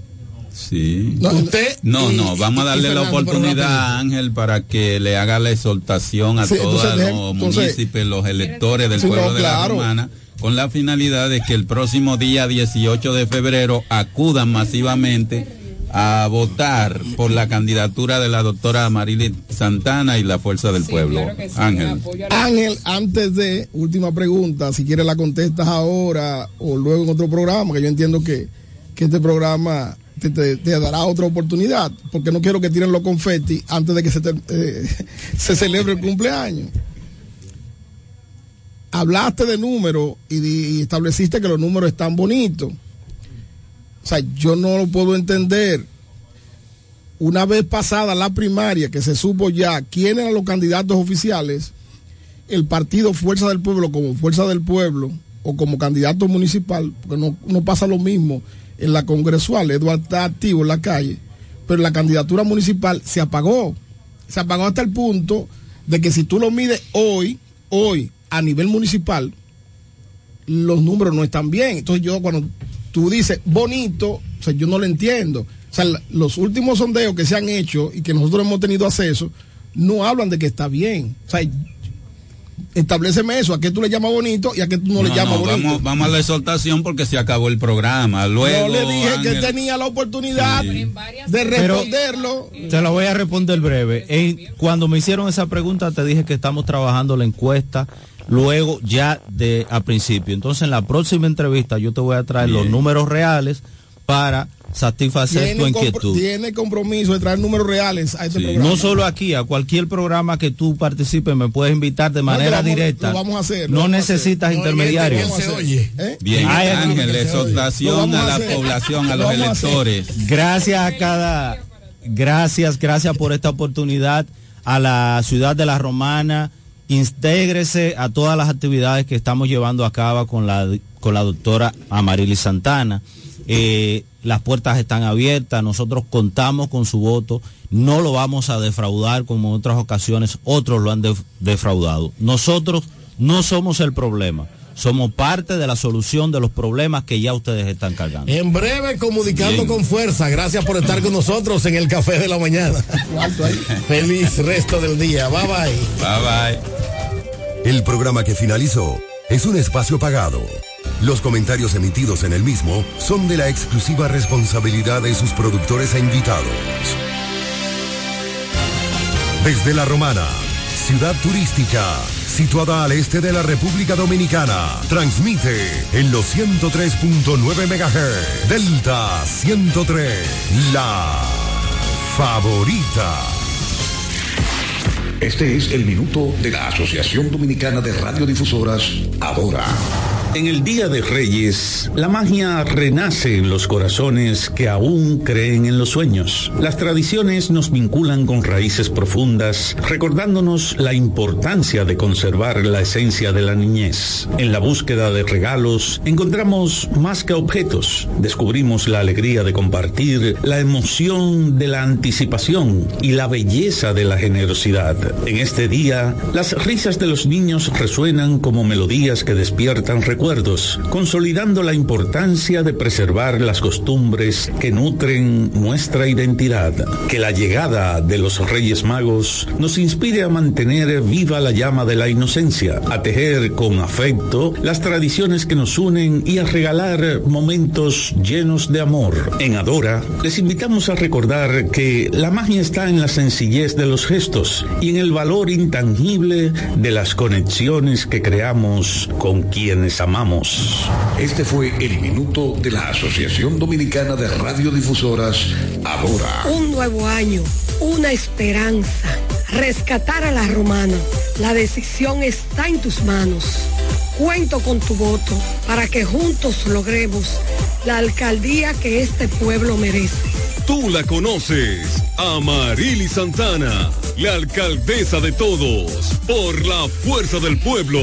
Speaker 36: Sí.
Speaker 37: usted
Speaker 36: No,
Speaker 37: y-
Speaker 36: no, vamos a darle la
Speaker 37: Fernando,
Speaker 36: oportunidad a Ángel para que le haga la exhortación a
Speaker 49: Sí,
Speaker 36: todos los municipios, los electores del
Speaker 49: Sí,
Speaker 36: pueblo
Speaker 49: no,
Speaker 36: de la Romana, con la finalidad de que el próximo día 18 de febrero acudan masivamente a votar por la candidatura de la doctora Marily Santana y la Fuerza del Pueblo. Ángel.
Speaker 49: Ángel, antes de, última pregunta, si quieres la contestas ahora o luego en otro programa, que yo entiendo que, que este programa te, te- te dará otra oportunidad, porque no quiero que tiren los confetti antes de que se, te- eh, se celebre el cumpleaños. Hablaste de números y, estableciste que los números están bonitos. O sea, yo no lo puedo entender. Una vez pasada la primaria, que se supo ya quiénes eran los candidatos oficiales, el partido Fuerza del Pueblo como Fuerza del Pueblo o como candidato municipal, porque no, no pasa lo mismo en la congresual, Eduardo está activo en la calle, pero la candidatura municipal se apagó. Se apagó hasta el punto de que si tú lo mides hoy, hoy, a nivel municipal, los números no están bien. Entonces yo cuando tú dices bonito, o sea, yo no lo entiendo. O sea, los últimos sondeos que se han hecho y que nosotros hemos tenido acceso, no hablan de que está bien. O sea, estableceme eso, a qué tú le llamas bonito y a qué tú no, le llamas bonito.
Speaker 36: vamos, vamos a la exhortación porque se acabó el programa. Luego,
Speaker 49: Yo le dije que
Speaker 36: Ángel,
Speaker 49: tenía la oportunidad de
Speaker 48: Pero-
Speaker 49: responderlo.
Speaker 48: Te lo voy a responder breve. Cuando me hicieron esa pregunta te dije que estamos trabajando la encuesta luego ya de a principio. Entonces en la próxima entrevista yo te voy a traer los números reales para satisfacer tu inquietud.
Speaker 49: tiene compromiso de traer números reales a este programa.
Speaker 48: No solo aquí, a cualquier programa que tú participes, me puedes invitar de manera
Speaker 49: vamos-
Speaker 48: directa.
Speaker 49: lo vamos a hacer, lo
Speaker 48: No
Speaker 49: vamos a hacer.
Speaker 48: necesitas
Speaker 49: No,
Speaker 48: intermediarios.
Speaker 49: ¿Eh?
Speaker 36: Bien,
Speaker 48: Ay,
Speaker 36: Ángel, exhortación a
Speaker 48: a
Speaker 36: la población, a
Speaker 48: Lo
Speaker 36: los
Speaker 48: a
Speaker 36: electores.
Speaker 48: Gracias a cada, gracias, gracias por esta oportunidad a la ciudad de La Romana. Intégrese a todas las actividades que estamos llevando a cabo con la, con la doctora Amarili Santana. Eh, las puertas están abiertas, nosotros contamos con su voto, no lo vamos a defraudar como en otras ocasiones otros lo han def- defraudado. Nosotros no somos el problema, somos parte de la solución de los problemas que ya ustedes están cargando.
Speaker 37: En breve, comunicando
Speaker 48: Bien.
Speaker 37: con fuerza. Gracias por estar con nosotros en el café de la mañana. Feliz resto del día. Bye bye.
Speaker 36: Bye bye.
Speaker 5: El programa que finalizó es un espacio pagado. Los comentarios emitidos en el mismo son de la exclusiva responsabilidad de sus productores e invitados. Desde La Romana, ciudad turística, situada al este de la República Dominicana, transmite en los 103.9 MHz, Delta 103, la favorita.
Speaker 27: Este es el minuto de la Asociación Dominicana de Radiodifusoras, Ahora.
Speaker 55: En el Día de Reyes, la magia renace en los corazones que aún creen en los sueños. Las tradiciones nos vinculan con raíces profundas, recordándonos la importancia de conservar la esencia de la niñez. En la búsqueda de regalos, encontramos más que objetos. Descubrimos la alegría de compartir, la emoción de la anticipación y la belleza de la generosidad. En este día, las risas de los niños resuenan como melodías que despiertan recuerdos, consolidando la importancia de preservar las costumbres que nutren nuestra identidad. Que la llegada de los Reyes Magos nos inspire a mantener viva la llama de la inocencia, a tejer con afecto las tradiciones que nos unen y a regalar momentos llenos de amor. En Adora, les invitamos a recordar que la magia está en la sencillez de los gestos y en el valor intangible de las conexiones que creamos con quienes amamos.
Speaker 27: Este fue el minuto de la Asociación Dominicana de Radiodifusoras, Ahora.
Speaker 19: Un nuevo año, una esperanza. Rescatar a la romana. La decisión está en tus manos. Cuento con tu voto para que juntos logremos la alcaldía que este pueblo merece.
Speaker 11: Tú la conoces, Amarili Santana, la alcaldesa de todos, por la fuerza del pueblo.